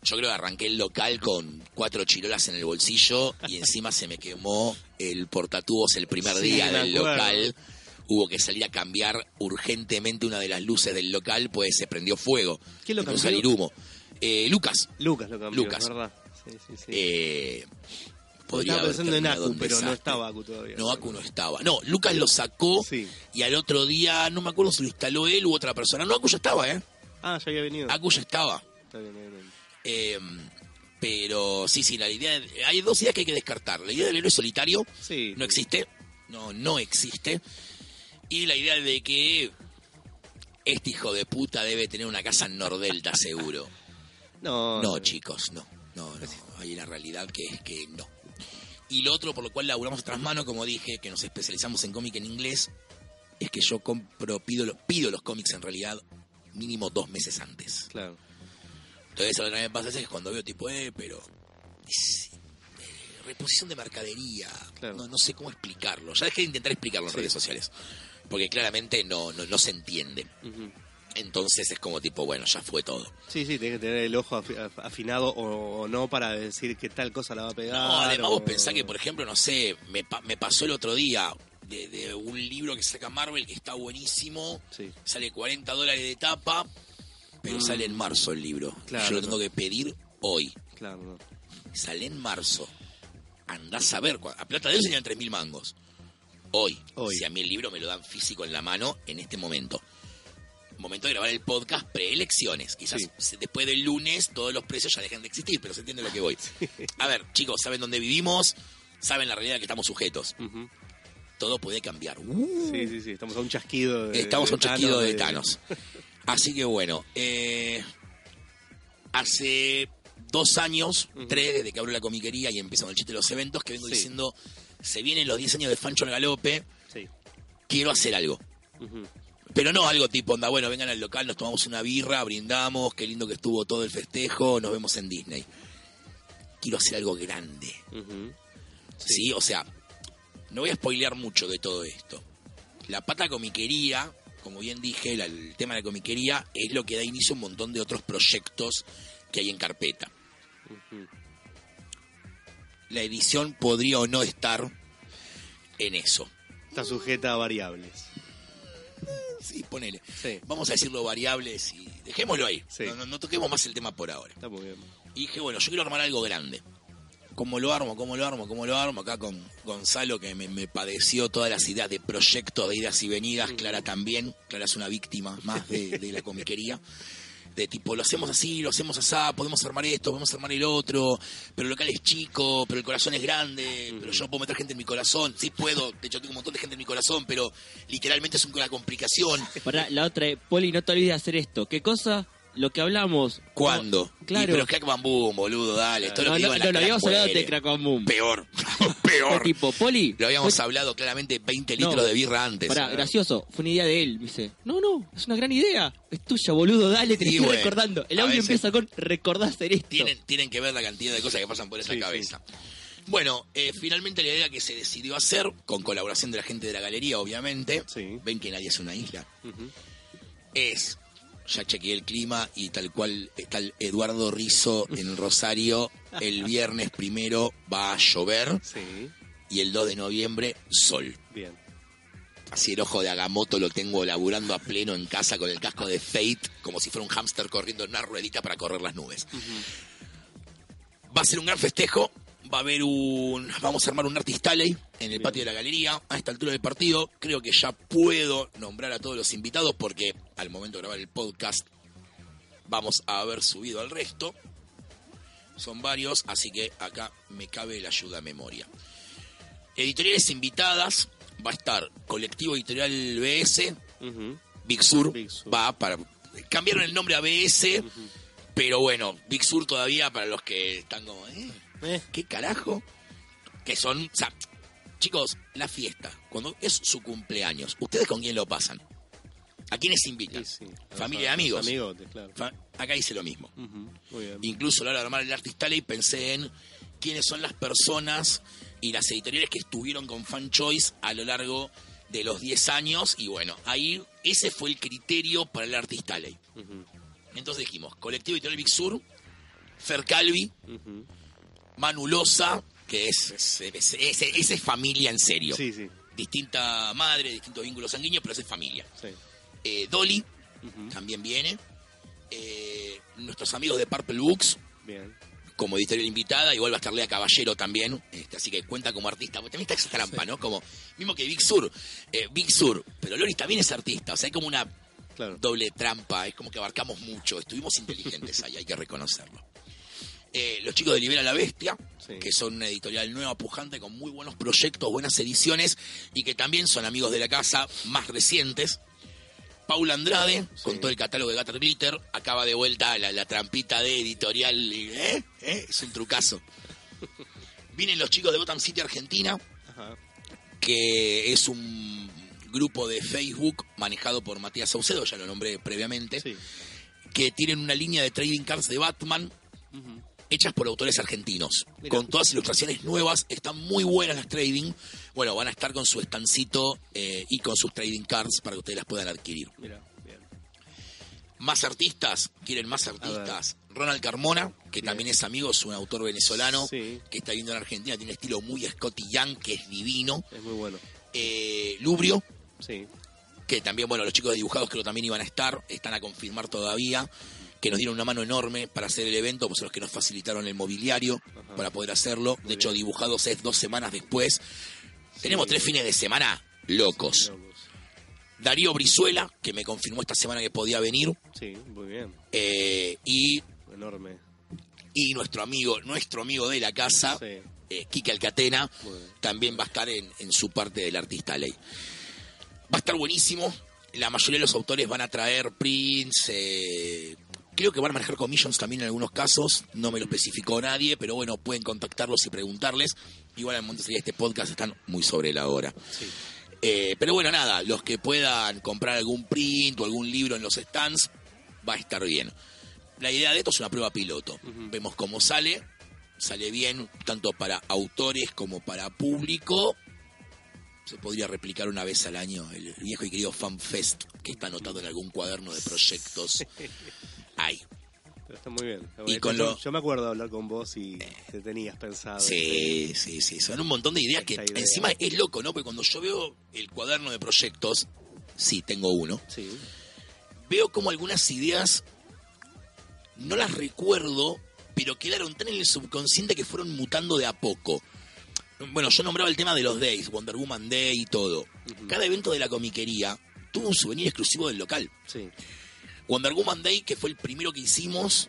Yo creo que arranqué el local con cuatro chirolas en el bolsillo y encima se me quemó el portatubos el primer Sí, día del acuerdo. local. Hubo que salir a cambiar urgentemente una de las luces del local, pues se prendió fuego. ¿Quién lo cambió? salir humo. Eh, Lucas, Lucas lo cambió, Lucas. ¿verdad? Sí, sí, sí. eh, podría estaba pensando en Aku, pero no estaba Aku todavía. No, Aku no estaba. No, Lucas lo sacó Sí. y al otro día, no me acuerdo si lo instaló él u otra persona. No, Aku ya estaba, ¿eh? Ah, ya había venido. Aku ya estaba. Está bien, está bien. Eh, pero sí, sí, la idea. Hay dos ideas que hay que descartar. La idea del héroe solitario Sí. no existe. No, no existe. Y la idea de que este hijo de puta debe tener una casa en Nordelta, seguro. No, No, chicos, no. No, no. Hay una realidad que es que no. Y lo otro por lo cual laburamos tras mano, como dije, que nos especializamos en cómic en inglés, es que yo compro, pido, pido los cómics en realidad mínimo dos meses antes. Claro. Entonces lo que me pasa es que cuando veo tipo, eh, pero... es, eh, reposición de mercadería. Claro. No, no sé cómo explicarlo. Ya dejé de intentar explicarlo en Sí. redes sociales. Porque claramente no, no, no se entiende. Ujú. Entonces es como tipo, bueno, ya fue todo. Sí, sí, tenés que tener el ojo afi- af- afinado o, no para decir que tal cosa la va a pegar. No, además vos pensás que, por ejemplo, no sé, me, pa- me pasó el otro día de, de un libro que saca Marvel que está buenísimo, Sí, sale 40 dólares de tapa, pero Mm. sale en marzo el libro. Claro, Yo lo no. tengo que pedir hoy. claro. no. Sale en marzo. Andás a ver, a plata de él serían 3.000 mangos. Hoy. Hoy. Si a mí el libro me lo dan físico en la mano en este momento. Momento de grabar el podcast preelecciones. Quizás Sí. después del lunes todos los precios ya dejan de existir, pero se entiende lo que voy. A ver, chicos, ¿saben dónde vivimos? Saben la realidad que estamos sujetos. Todo puede cambiar. Uh, Sí, sí, sí, estamos a un chasquido de Estamos a un de chasquido Thanos, de Thanos. Así que bueno, eh, hace dos años, tres, desde que abro la comiquería y empezó el chiste de los eventos, que vengo Sí. diciendo, se vienen los 10 años de Fancho al Galope, Sí. quiero hacer algo. Ujú. Pero no algo tipo, onda, bueno, vengan al local, nos tomamos una birra, brindamos, qué lindo que estuvo todo el festejo, nos vemos en Disney. Quiero hacer algo grande. ¿sí? O sea, no voy a spoilear mucho de todo esto. La pata comiquería como bien dije, la- el tema de la comiquería es lo que da inicio a un montón de otros proyectos que hay en carpeta. La edición podría o no estar en eso. Está sujeta a variables. Sí, ponele. Sí, Vamos a decirlo variables y dejémoslo ahí. Sí. No, no- no toquemos más el tema por ahora. está muy bien. Y dije, bueno, yo quiero armar algo grande. ¿Cómo lo armo? ¿Cómo lo armo? ¿Cómo lo armo? Acá con Gonzalo, que me, me padeció todas las ideas de proyectos, de idas y venidas. Clara también. Clara es una víctima más de, de la comiquería. Tipo, lo hacemos así, lo hacemos así, podemos armar esto, podemos armar el otro, pero el local es chico, pero el corazón es grande, pero yo puedo meter gente en mi corazón. Sí puedo, de hecho tengo un montón de gente en mi corazón, pero literalmente es una complicación. Para la otra, Poli, no te olvides de hacer esto. ¿Qué cosa? Lo que hablamos. ¿Cuándo? Claro. Y pero Crack Bamboo, boludo, dale. Todo lo No, que no, no, lo habíamos hablado de Crack Bam Boom. Peor, peor. tipo, Poli. Lo habíamos fue- hablado claramente 20 No. litros de birra antes. Pará, gracioso. Fue una idea de él. Me dice, no, no, es una gran idea. Es tuya, boludo, dale, te lo estoy bueno, recordando. El audio veces- empieza con recordá hacer esto. Tienen, tienen que ver la cantidad de cosas que pasan por esa Sí, sí. cabeza. Bueno, eh, finalmente la idea que se decidió hacer, con colaboración de la gente de la galería, obviamente, Sí. ven que nadie es una isla, Ujú. es, ya chequeé el clima y tal cual está el Eduardo Rizo en Rosario, el viernes primero va a llover Sí, y el 2 de noviembre sol. bien. Así el ojo de Agamotto lo tengo laburando a pleno en casa con el casco de Fate, como si fuera un hámster corriendo en una ruedita para correr las nubes. Va a ser un gran festejo. Va a haber un. Vamos a armar un Artist Alley en el patio de la galería. A esta altura del partido, creo que ya puedo nombrar a todos los invitados porque al momento de grabar el podcast vamos a haber subido al resto. Son varios, así que acá me cabe la ayuda a memoria. Editoriales invitadas. Va a estar Colectivo Editorial BS. Big Sur, Big Sur. va para cambiaron el nombre a BS, pero bueno, Big Sur todavía para los que están como, ¿eh? Eh, ¿Qué carajo? Que son, o sea, chicos, la fiesta, cuando es su cumpleaños, ¿ustedes con quién lo pasan? ¿A quiénes invitan? sí, sí. Familia y amigos. Amigotes, claro. Acá hice lo mismo. Ujú, Muy bien. Incluso a la hora de armar el Artist Alley pensé en quiénes son las personas y las editoriales que estuvieron con Fan Choice a lo largo de los 10 años. Y bueno, ahí ese fue el criterio para el Artist Alley. Ujú, Entonces dijimos, Colectivo Editorial Big Sur, Fer Calvi, Loza, que es, es, es- es- esa es familia en serio. Sí, sí, Distinta madre, distintos vínculos sanguíneos, pero esa es familia. sí. Eh, Dolly también viene. Eh, nuestros amigos de Purple Books, Bien. como editorial invitada, igual va a estar Lea Caballero también, este, así que cuenta como artista, porque también está esa trampa, ¿no? Como, mismo que Big Sur, eh, Big Sur, pero Lori también es artista, o sea, hay como una Claro. doble trampa, es como que abarcamos mucho, estuvimos inteligentes ahí, hay que reconocerlo. Eh, los chicos de Libera la Bestia, Sí. que son una editorial nueva, pujante, con muy buenos proyectos, buenas ediciones, y que también son amigos de la casa más recientes. Paula Andrade, con todo el catálogo de Gatter Glitter, acaba de vuelta la, la trampita de editorial, ¿eh? ¿eh? Es un trucazo. Vienen los chicos de Gotham City, Argentina, Ajá. que es un grupo de Facebook manejado por Matías Saucedo, ya lo nombré previamente, Sí. que tienen una línea de trading cards de Batman. Hechas por autores argentinos, Mira. con todas ilustraciones nuevas, están muy buenas las trading. Bueno, van a estar con su estancito eh, y con sus trading cards para que ustedes las puedan adquirir. Mira, bien. Más artistas, quieren más artistas. Ronald Carmona, que también es amigo, es un autor venezolano Sí. que está viendo en Argentina, tiene un estilo muy Scotty Young, que es divino. Es muy bueno. Eh, Lubrio, Sí. que también, bueno, los chicos de dibujados creo también iban a estar, están a confirmar todavía, que nos dieron una mano enorme para hacer el evento, pues los que nos facilitaron el mobiliario Ajá. para poder hacerlo. De hecho, bien. dibujados es dos semanas después. Tenemos tres fines de semana locos. Locos. Darío Brizuela, que me confirmó esta semana que podía venir, Sí, muy bien. eh, y, Enorme. y nuestro amigo, nuestro amigo de la casa, Sí. eh, Kike Alcatena, Muy bien. también va a estar en, en su parte del artista ley. Va a estar buenísimo. La mayoría de los autores van a traer prints. eh, creo que van a manejar commissions también en algunos casos. No me lo especificó nadie, pero bueno, pueden contactarlos y preguntarles. Igual de salir este podcast están muy sobre la hora. Sí. Eh, pero bueno, nada, los que puedan comprar algún print o algún libro en los stands, va a estar bien. La idea de esto es una prueba piloto. Vemos cómo sale. Sale bien tanto para autores como para público. se podría replicar una vez al año el viejo y querido FanFest, que está anotado en algún cuaderno de proyectos. Pero está muy bien. está Y muy bien. con yo, lo- yo me acuerdo de hablar con vos y te tenías pensado. Sí, sí, sí. Son un montón de ideas que idea. encima es loco, ¿no? Porque cuando yo veo el cuaderno de proyectos, sí, tengo uno, Sí. veo como algunas ideas no las recuerdo, pero quedaron tan en el subconsciente que fueron mutando de a poco. Bueno, yo nombraba el tema de los days, Wonder Woman Day y todo. Cada evento de la comiquería tuvo un souvenir exclusivo del local. Sí. Wonder Woman Day, que fue el primero que hicimos,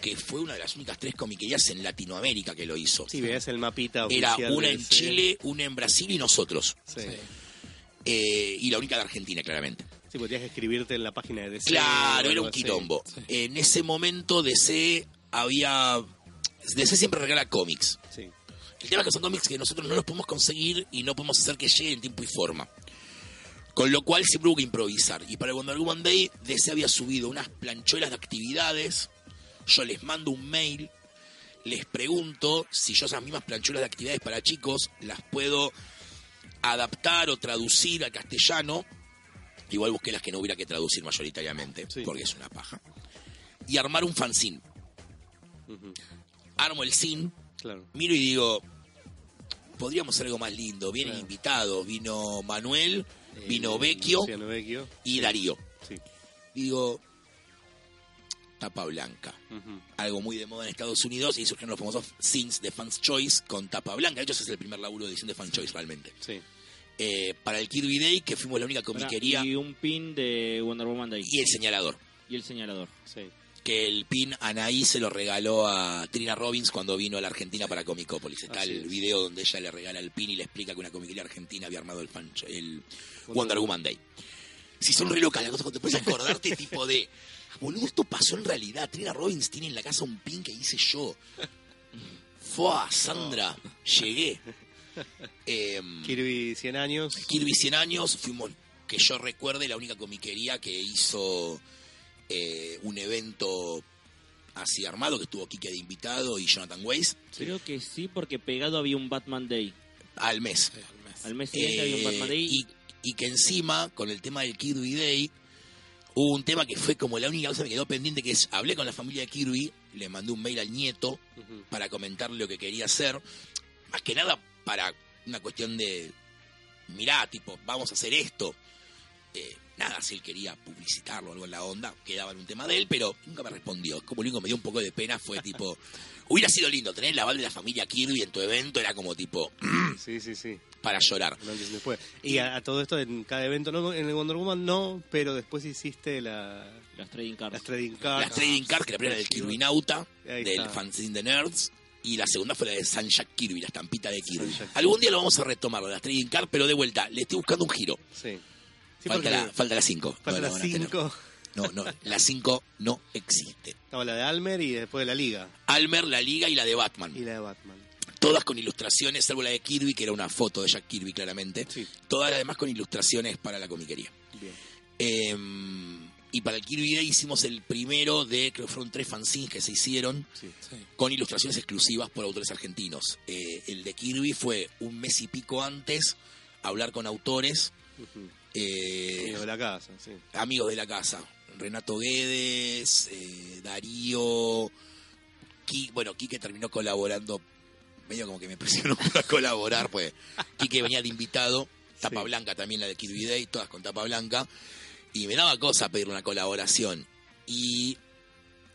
que fue una de las únicas tres comiquerías en Latinoamérica que lo hizo. Sí, ves el mapita Era oficial una de en ese- Chile, una en Brasil y nosotros. Sí. Eh, y la única de Argentina, claramente. Sí, podías que escribirte en la página de DC. Claro, era un quilombo. Sí. En ese momento DC había... DC siempre regala cómics. Sí. El tema es que son cómics que nosotros no los podemos conseguir y no podemos hacer que lleguen en tiempo y forma. Con lo cual siempre hubo que improvisar. Y para Wonder Woman Day, DC había subido unas planchuelas de actividades. Yo les mando un mail, les pregunto si yo esas mismas planchuelas de actividades para chicos las puedo adaptar o traducir al castellano. Igual busqué las que no hubiera que traducir mayoritariamente, Sí. porque es una paja. Y armar un fanzine. Armo el zine, Claro. miro y digo, podríamos hacer algo más lindo. Vienen Claro. invitados, vino Manuel, vino Vecchio y Darío. Sí. Digo, tapa blanca. Algo muy de moda en Estados Unidos y surgieron los famosos scenes de Fans Choice con tapa blanca. De hecho, ese es el primer laburo de edición de Fans Choice realmente. Sí. Eh, para el Kirby Day, que fuimos la única comiquería, Y un pin de Wonder Woman Day. y el señalador. Y el señalador. Sí. Que el pin Anaí se lo regaló a Trina Robbins cuando vino a la Argentina para Comicópolis. Está Así el es. video donde ella le regala el pin y le explica que una comiquería argentina había armado el, fan, el Wonder Woman Day. Si son re locas las cosas, cuando te puedes acordarte tipo de... Boludo, esto pasó en realidad. Trina Robbins tiene en la casa un pin que hice yo. Fua, Sandra, llegué. Em, Kirby 100 años. Kirby 100 años, fuimos, que yo recuerde, la única comiquería que hizo eh, un evento así armado, que estuvo Kike de invitado y Jonathan Weiss, Creo que sí, porque pegado había un Batman Day. al mes. Sí, al mes. Al mes siguiente había un Eh, Batman Day. y, y que encima, con el tema del Kirby Day, hubo un tema que fue como la única cosa que me quedó pendiente, que es, hablé con la familia de Kirby, le mandé un mail al nieto para comentarle lo que quería hacer, más que nada para una cuestión de, mirá, tipo, vamos a hacer esto. Eh, nada, si él quería publicitarlo o algo en la onda, quedaba en un tema de él, pero nunca me respondió. Como lo único que me dio un poco de pena fue tipo, hubiera sido lindo tener el aval de la familia Kirby en tu evento, era como tipo, Sí, sí, sí. para llorar. Y un después. Y a, a todo esto en cada evento, no en el Wonder Woman no, pero después hiciste la, Las trading cards. las trading cards. Las trading cards, que la primera era del Kirby Nauta, Ahí del está. fanzine de Nerds, y la segunda fue la de San Jack Kirby, la estampita de Kirby. Algún día lo vamos a retomar, las trading cards, pero de vuelta, le estoy buscando un giro. Sí. Sí, falta, la, falta la 5. falta las 5. No, no, la 5 no existe. Estaba la de Almer y después de la Liga. Almer, la Liga y la de Batman. Y la de Batman. Todas con ilustraciones, salvo la de Kirby, que era una foto de Jack Kirby claramente. Sí. Todas además con ilustraciones para la comiquería. Bien. Eh, y para el Kirby Day hicimos el primero de, creo que fueron tres fanzines que se hicieron Sí. Sí. con ilustraciones exclusivas por autores argentinos. Eh, el de Kirby fue un mes y pico antes, hablar con autores. Eh, Amigo de la casa, sí. amigos de la casa. Renato Guedes, eh, Darío, bueno, Quique terminó colaborando, medio como que me presionó para colaborar, pues Quique venía de invitado, tapa Sí. blanca también la de Kirby Day, todas con tapa blanca, y me daba cosa pedir una colaboración. Y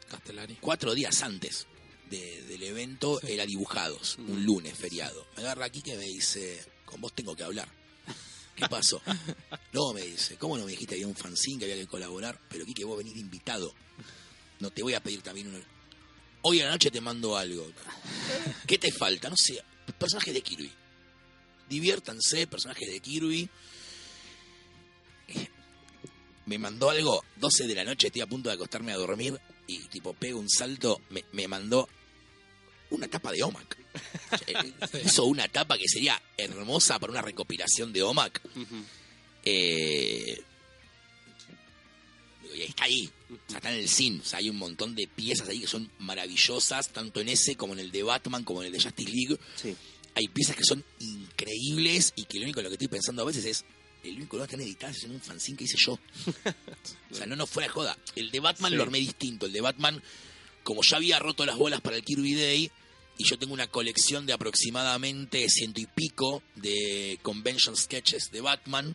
Castellani. cuatro días antes de- del evento era dibujados, un lunes feriado. Me agarra aquí que me dice, con vos tengo que hablar. ¿Qué pasó? No, me dice, ¿cómo no me dijiste que había un fanzine que había que colaborar? Pero aquí que vos venís invitado. No te voy a pedir también un... Hoy a la noche te mando algo. ¿Qué te falta? No sé, personajes de Kirby. Diviértanse, personajes de Kirby. Me mandó algo, 12 de la noche, estoy a punto de acostarme a dormir y tipo pego un salto, me, me mandó una tapa de OMAC. Hizo una tapa que sería hermosa para una recopilación de OMAC. Ujú. Eh, y está ahí, o sea, está en el cine. O sea, hay un montón de piezas ahí que son maravillosas, tanto en ese como en el de Batman, como en el de Justice League. Sí. hay piezas que son increíbles y que lo único en lo que estoy pensando a veces es, el único lugar que están editadas es en un fanzine que hice yo. o sea, no nos fuera joda. El de Batman Sí. lo armé distinto. El de Batman, como ya había roto las bolas para el Kirby Day, y yo tengo una colección de aproximadamente ciento y pico de convention sketches de Batman,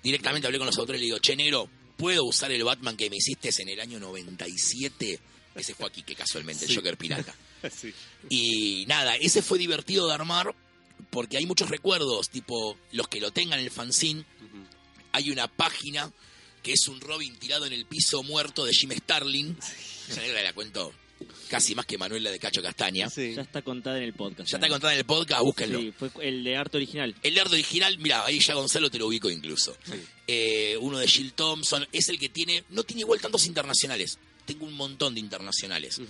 directamente hablé con los autores y le digo, che, negro, ¿puedo usar el Batman que me hiciste en el año 97? Ese fue aquí, que casualmente, Sí. el Joker Pirata. Sí. Y nada, ese fue divertido de armar porque hay muchos recuerdos, tipo los que lo tengan en el fanzine. Hay una página que es un Robin tirado en el piso muerto de Jim Starlin. Esa negra la cuento casi más que Manuela de Cacho Castaña. Sí. Ya está contada en el podcast. Ya está contada en el podcast, búsquenlo. Sí, fue el de arte original. El nerd original, mira, ahí ya Gonzalo te lo ubico incluso. Eh, uno de Jill Thompson, es el que tiene, no tiene igual tantos internacionales. Tengo un montón de internacionales.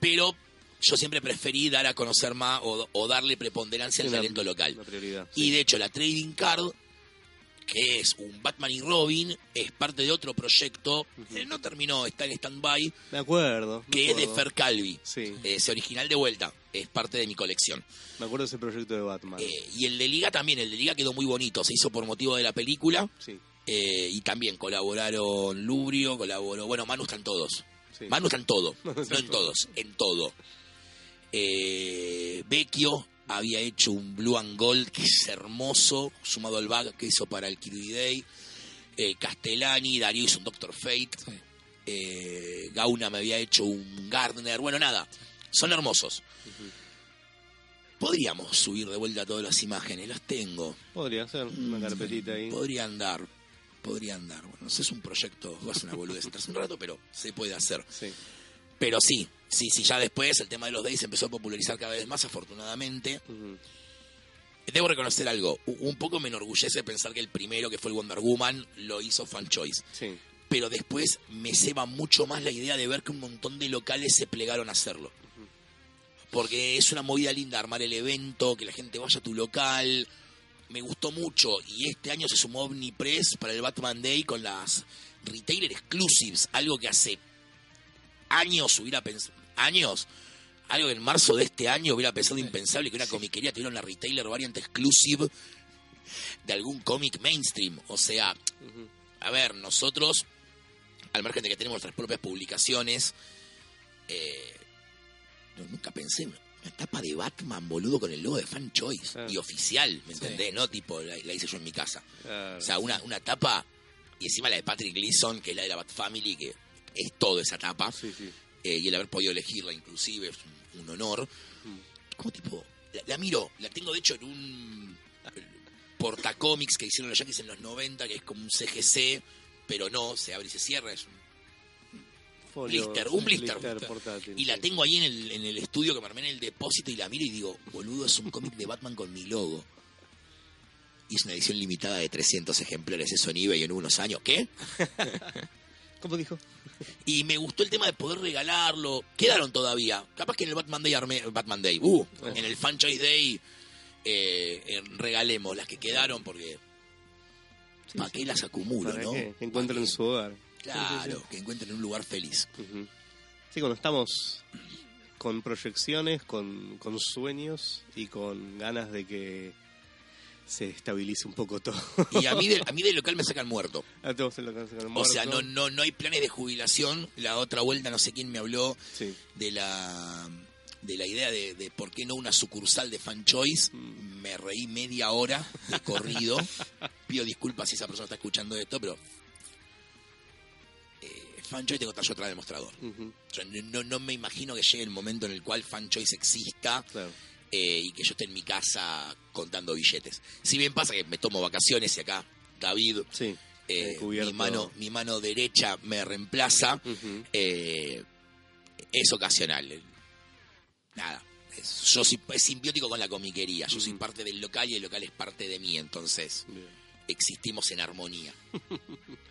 Pero yo siempre preferí dar a conocer más o, o darle preponderancia al talento local. Prioridad. Y de hecho, la Trading Card, que es un Batman y Robin, es parte de otro proyecto. eh, no terminó, está en stand-by, Me acuerdo. me que es de. Fer Calvi. Sí, Ese original de vuelta, es parte de mi colección. me acuerdo de ese proyecto de Batman. Eh, y el de Liga también, el de Liga quedó muy bonito, se hizo por motivo de la película. Sí, eh, y también colaboraron Lubrio, colaboró. Bueno, Manu están todos. sí. Manu está en todo, no en en todo. todos, en todo. Eh, Vecchio había hecho un Blue and Gold que es hermoso, sumado al bag que hizo para el Kirby Day. Eh, Castellani, Darío hizo un Doctor Fate. Eh, Gauna me había hecho un Gardner. Bueno, nada, son hermosos. Podríamos subir de vuelta todas las imágenes, las tengo. Podría ser una carpetita ahí. Podría andar, podría andar. Bueno, no sé, es un proyecto, va a ser una boludez atrás un rato, pero se puede hacer. Sí. Pero sí, sí, sí, ya después el tema de los days se empezó a popularizar cada vez más, afortunadamente. Debo reconocer algo, un poco me enorgullece pensar que el primero, que fue el Wonder Woman, lo hizo Fan Choice. Sí. Pero después me ceba mucho más la idea de ver que un montón de locales se plegaron a hacerlo. Porque es una movida linda armar el evento, que la gente vaya a tu local. Me gustó mucho. Y este año se sumó Omnipress para el Batman Day con las Retailer Exclusives. Algo que hace años hubiera pensado. Años. Algo que en marzo de este año hubiera pensado impensable que una comiquería tuviera una retailer variant exclusive de algún cómic mainstream. O sea, a ver, nosotros, al margen de que tenemos nuestras propias publicaciones, eh, no, nunca pensé en una tapa de Batman, boludo, con el logo de Fan Choice. Claro. Y oficial, ¿me entendés? No tipo, la, la hice yo en mi casa. O sea, una, una tapa, y encima la de Patrick Gleason, que es la de la Bat Family, que es todo esa tapa. Sí, sí. Eh, y el haber podido elegirla inclusive es un, un honor. Como tipo, la, la miro, la tengo de hecho en un portacómics que hicieron los Yankees en los 90, que es como un CGC, pero no, se abre y se cierra, es un- Folio- blister, un blister. portátil. y la sí. tengo ahí en el, en el estudio que me armé en el depósito y la miro y digo, boludo, es un cómic de Batman con mi logo. Y es una edición limitada de 300 ejemplares, eso en eBay en unos años. ¿Qué? ¿Cómo dijo? Y me gustó el tema de poder regalarlo. Quedaron todavía. Capaz que en el Batman Day armé. Batman Day. Uh, en el Fan Choice Day eh, eh, regalemos las que quedaron porque. ¿Para qué las acumulo, Para no? que encuentren su hogar. Claro, que encuentren un lugar feliz. Sí, cuando estamos con proyecciones, con, con sueños y con ganas de que se estabilice un poco todo. Y a mí, del, a mí del local me sacan muerto. Ah, te vas a enloquecer con el O sea, muerto. no, no, no hay planes de jubilación. La otra vuelta, no sé quién me habló Sí. de la de la idea de, de por qué no una sucursal de Fan Choice. Mm. Me reí media hora de corrido. Pido disculpas si esa persona está escuchando esto, pero eh, Fan Choice tengo que estar yo atrás del mostrador. Yo no, no- me imagino que llegue el momento en el cual Fan Choice exista Claro. Eh, y que yo esté en mi casa contando billetes. Si bien pasa que me tomo vacaciones y acá David, Sí. eh, mi, mano, mi mano derecha me reemplaza, eh, es ocasional. Nada. es- yo soy, es simbiótico con la comiquería. Yo soy parte del local y el local es parte de mí. Entonces Bien. existimos en armonía.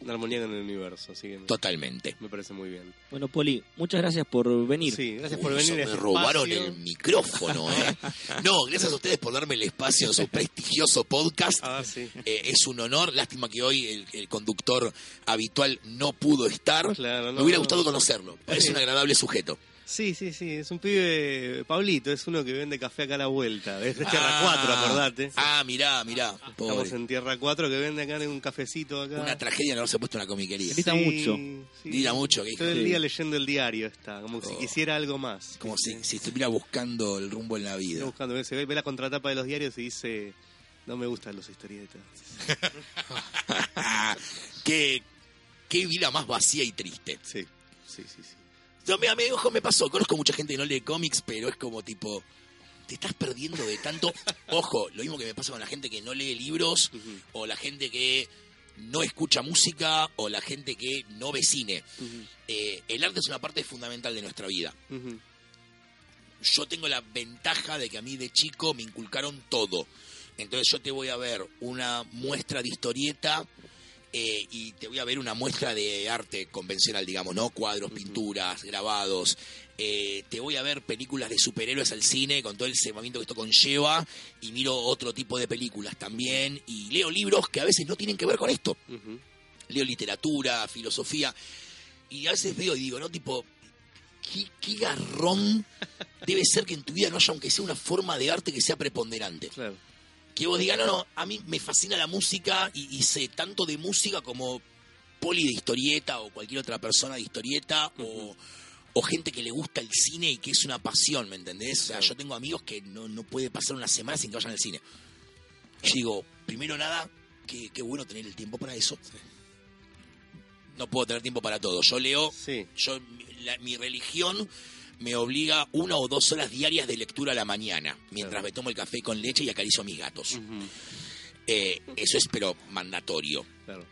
Una armonía con el universo, así que me, Totalmente. me parece muy bien. Bueno, Poli, muchas gracias por venir. Sí, gracias Uy, por venir. me este robaron el micrófono, ¿eh? No, gracias a ustedes por darme el espacio en su prestigioso podcast. Ah, sí. Eh, es un honor. Lástima que hoy el, el conductor habitual no pudo estar. Claro, no, me hubiera no. gustado conocerlo. Parece un agradable sujeto. Sí, sí, sí, es un pibe, Pablito, es uno que vende café acá a la vuelta. Es de Tierra 4, acordate. Ah, mirá, mirá. Estamos Pobre. en Tierra 4 que vende acá en un cafecito acá. Una tragedia no haberse puesto una comiquería. Grita mucho. sí. Mucho, que- Todo el Sí. día leyendo el diario está, como si Oh. quisiera algo más. Como si, si estuviera buscando el rumbo en la Estoy vida. buscando, se ve, ve la contratapa de los diarios y dice, no me gustan los historietas. qué, qué vida más vacía y triste. Sí, sí, sí, sí. Yo, mira, me, ojo, me pasó. Conozco mucha gente que no lee cómics, pero es como tipo. Te estás perdiendo de tanto. Ojo, lo mismo que me pasa con la gente que no lee libros, o la gente que no escucha música, o la gente que no ve cine. Eh, el arte es una parte fundamental de nuestra vida. Yo tengo la ventaja de que a mí de chico me inculcaron todo. Entonces yo te voy a ver una muestra de historieta eh, y te voy a ver una muestra de arte convencional, digamos, ¿no? Cuadros, pinturas, grabados. Eh, te voy a ver películas de superhéroes al cine con todo el cebamiento que esto conlleva y miro otro tipo de películas también y leo libros que a veces no tienen que ver con esto. Ujú. Leo literatura, filosofía y a veces veo y digo, ¿no? Tipo, ¿qué, qué garrón debe ser que en tu vida no haya aunque sea una forma de arte que sea preponderante? Claro. Que vos digas, no, no, a mí me fascina la música y, y sé tanto de música como Poli de historieta o cualquier otra persona de historieta o, o gente que le gusta el cine y que es una pasión, ¿me entendés? O sea, yo tengo amigos que no, no puede pasar una semana sin que vayan al cine. Y yo digo, primero nada, qué, qué bueno tener el tiempo para eso. No puedo tener tiempo para todo. Yo leo Sí. yo la- mi religión me obliga una o dos horas diarias de lectura a la mañana, mientras Claro. me tomo el café con leche y acaricio a mis gatos. Eh, eso es pero mandatorio. Claro.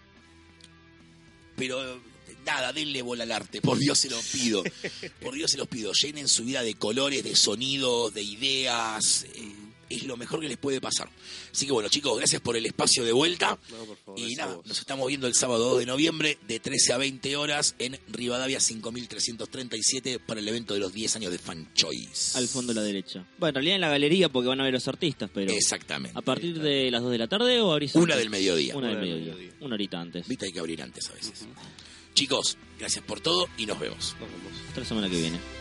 Pero nada, denle bola al arte, por Dios se los pido. Por Dios se los pido. Llenen su vida de colores, de sonidos, de ideas. eh, es lo mejor que les puede pasar. Así que bueno, chicos, gracias por el espacio de vuelta. No, por favor. Y nada, vos. nos estamos viendo el sábado 2 de noviembre de 13 a 20 horas en Rivadavia 5337 para el evento de los 10 años de Fan Choice. Al fondo a la derecha. Bueno, en realidad en la galería porque van a ver los artistas, pero Exactamente. a partir de las 2 de la tarde o abrís Una del mediodía. Una del Una del mediodía. mediodía. Una horita antes. Viste, hay que abrir antes a veces. Chicos, gracias por todo y nos vemos. Nos vemos. Hasta la semana que viene.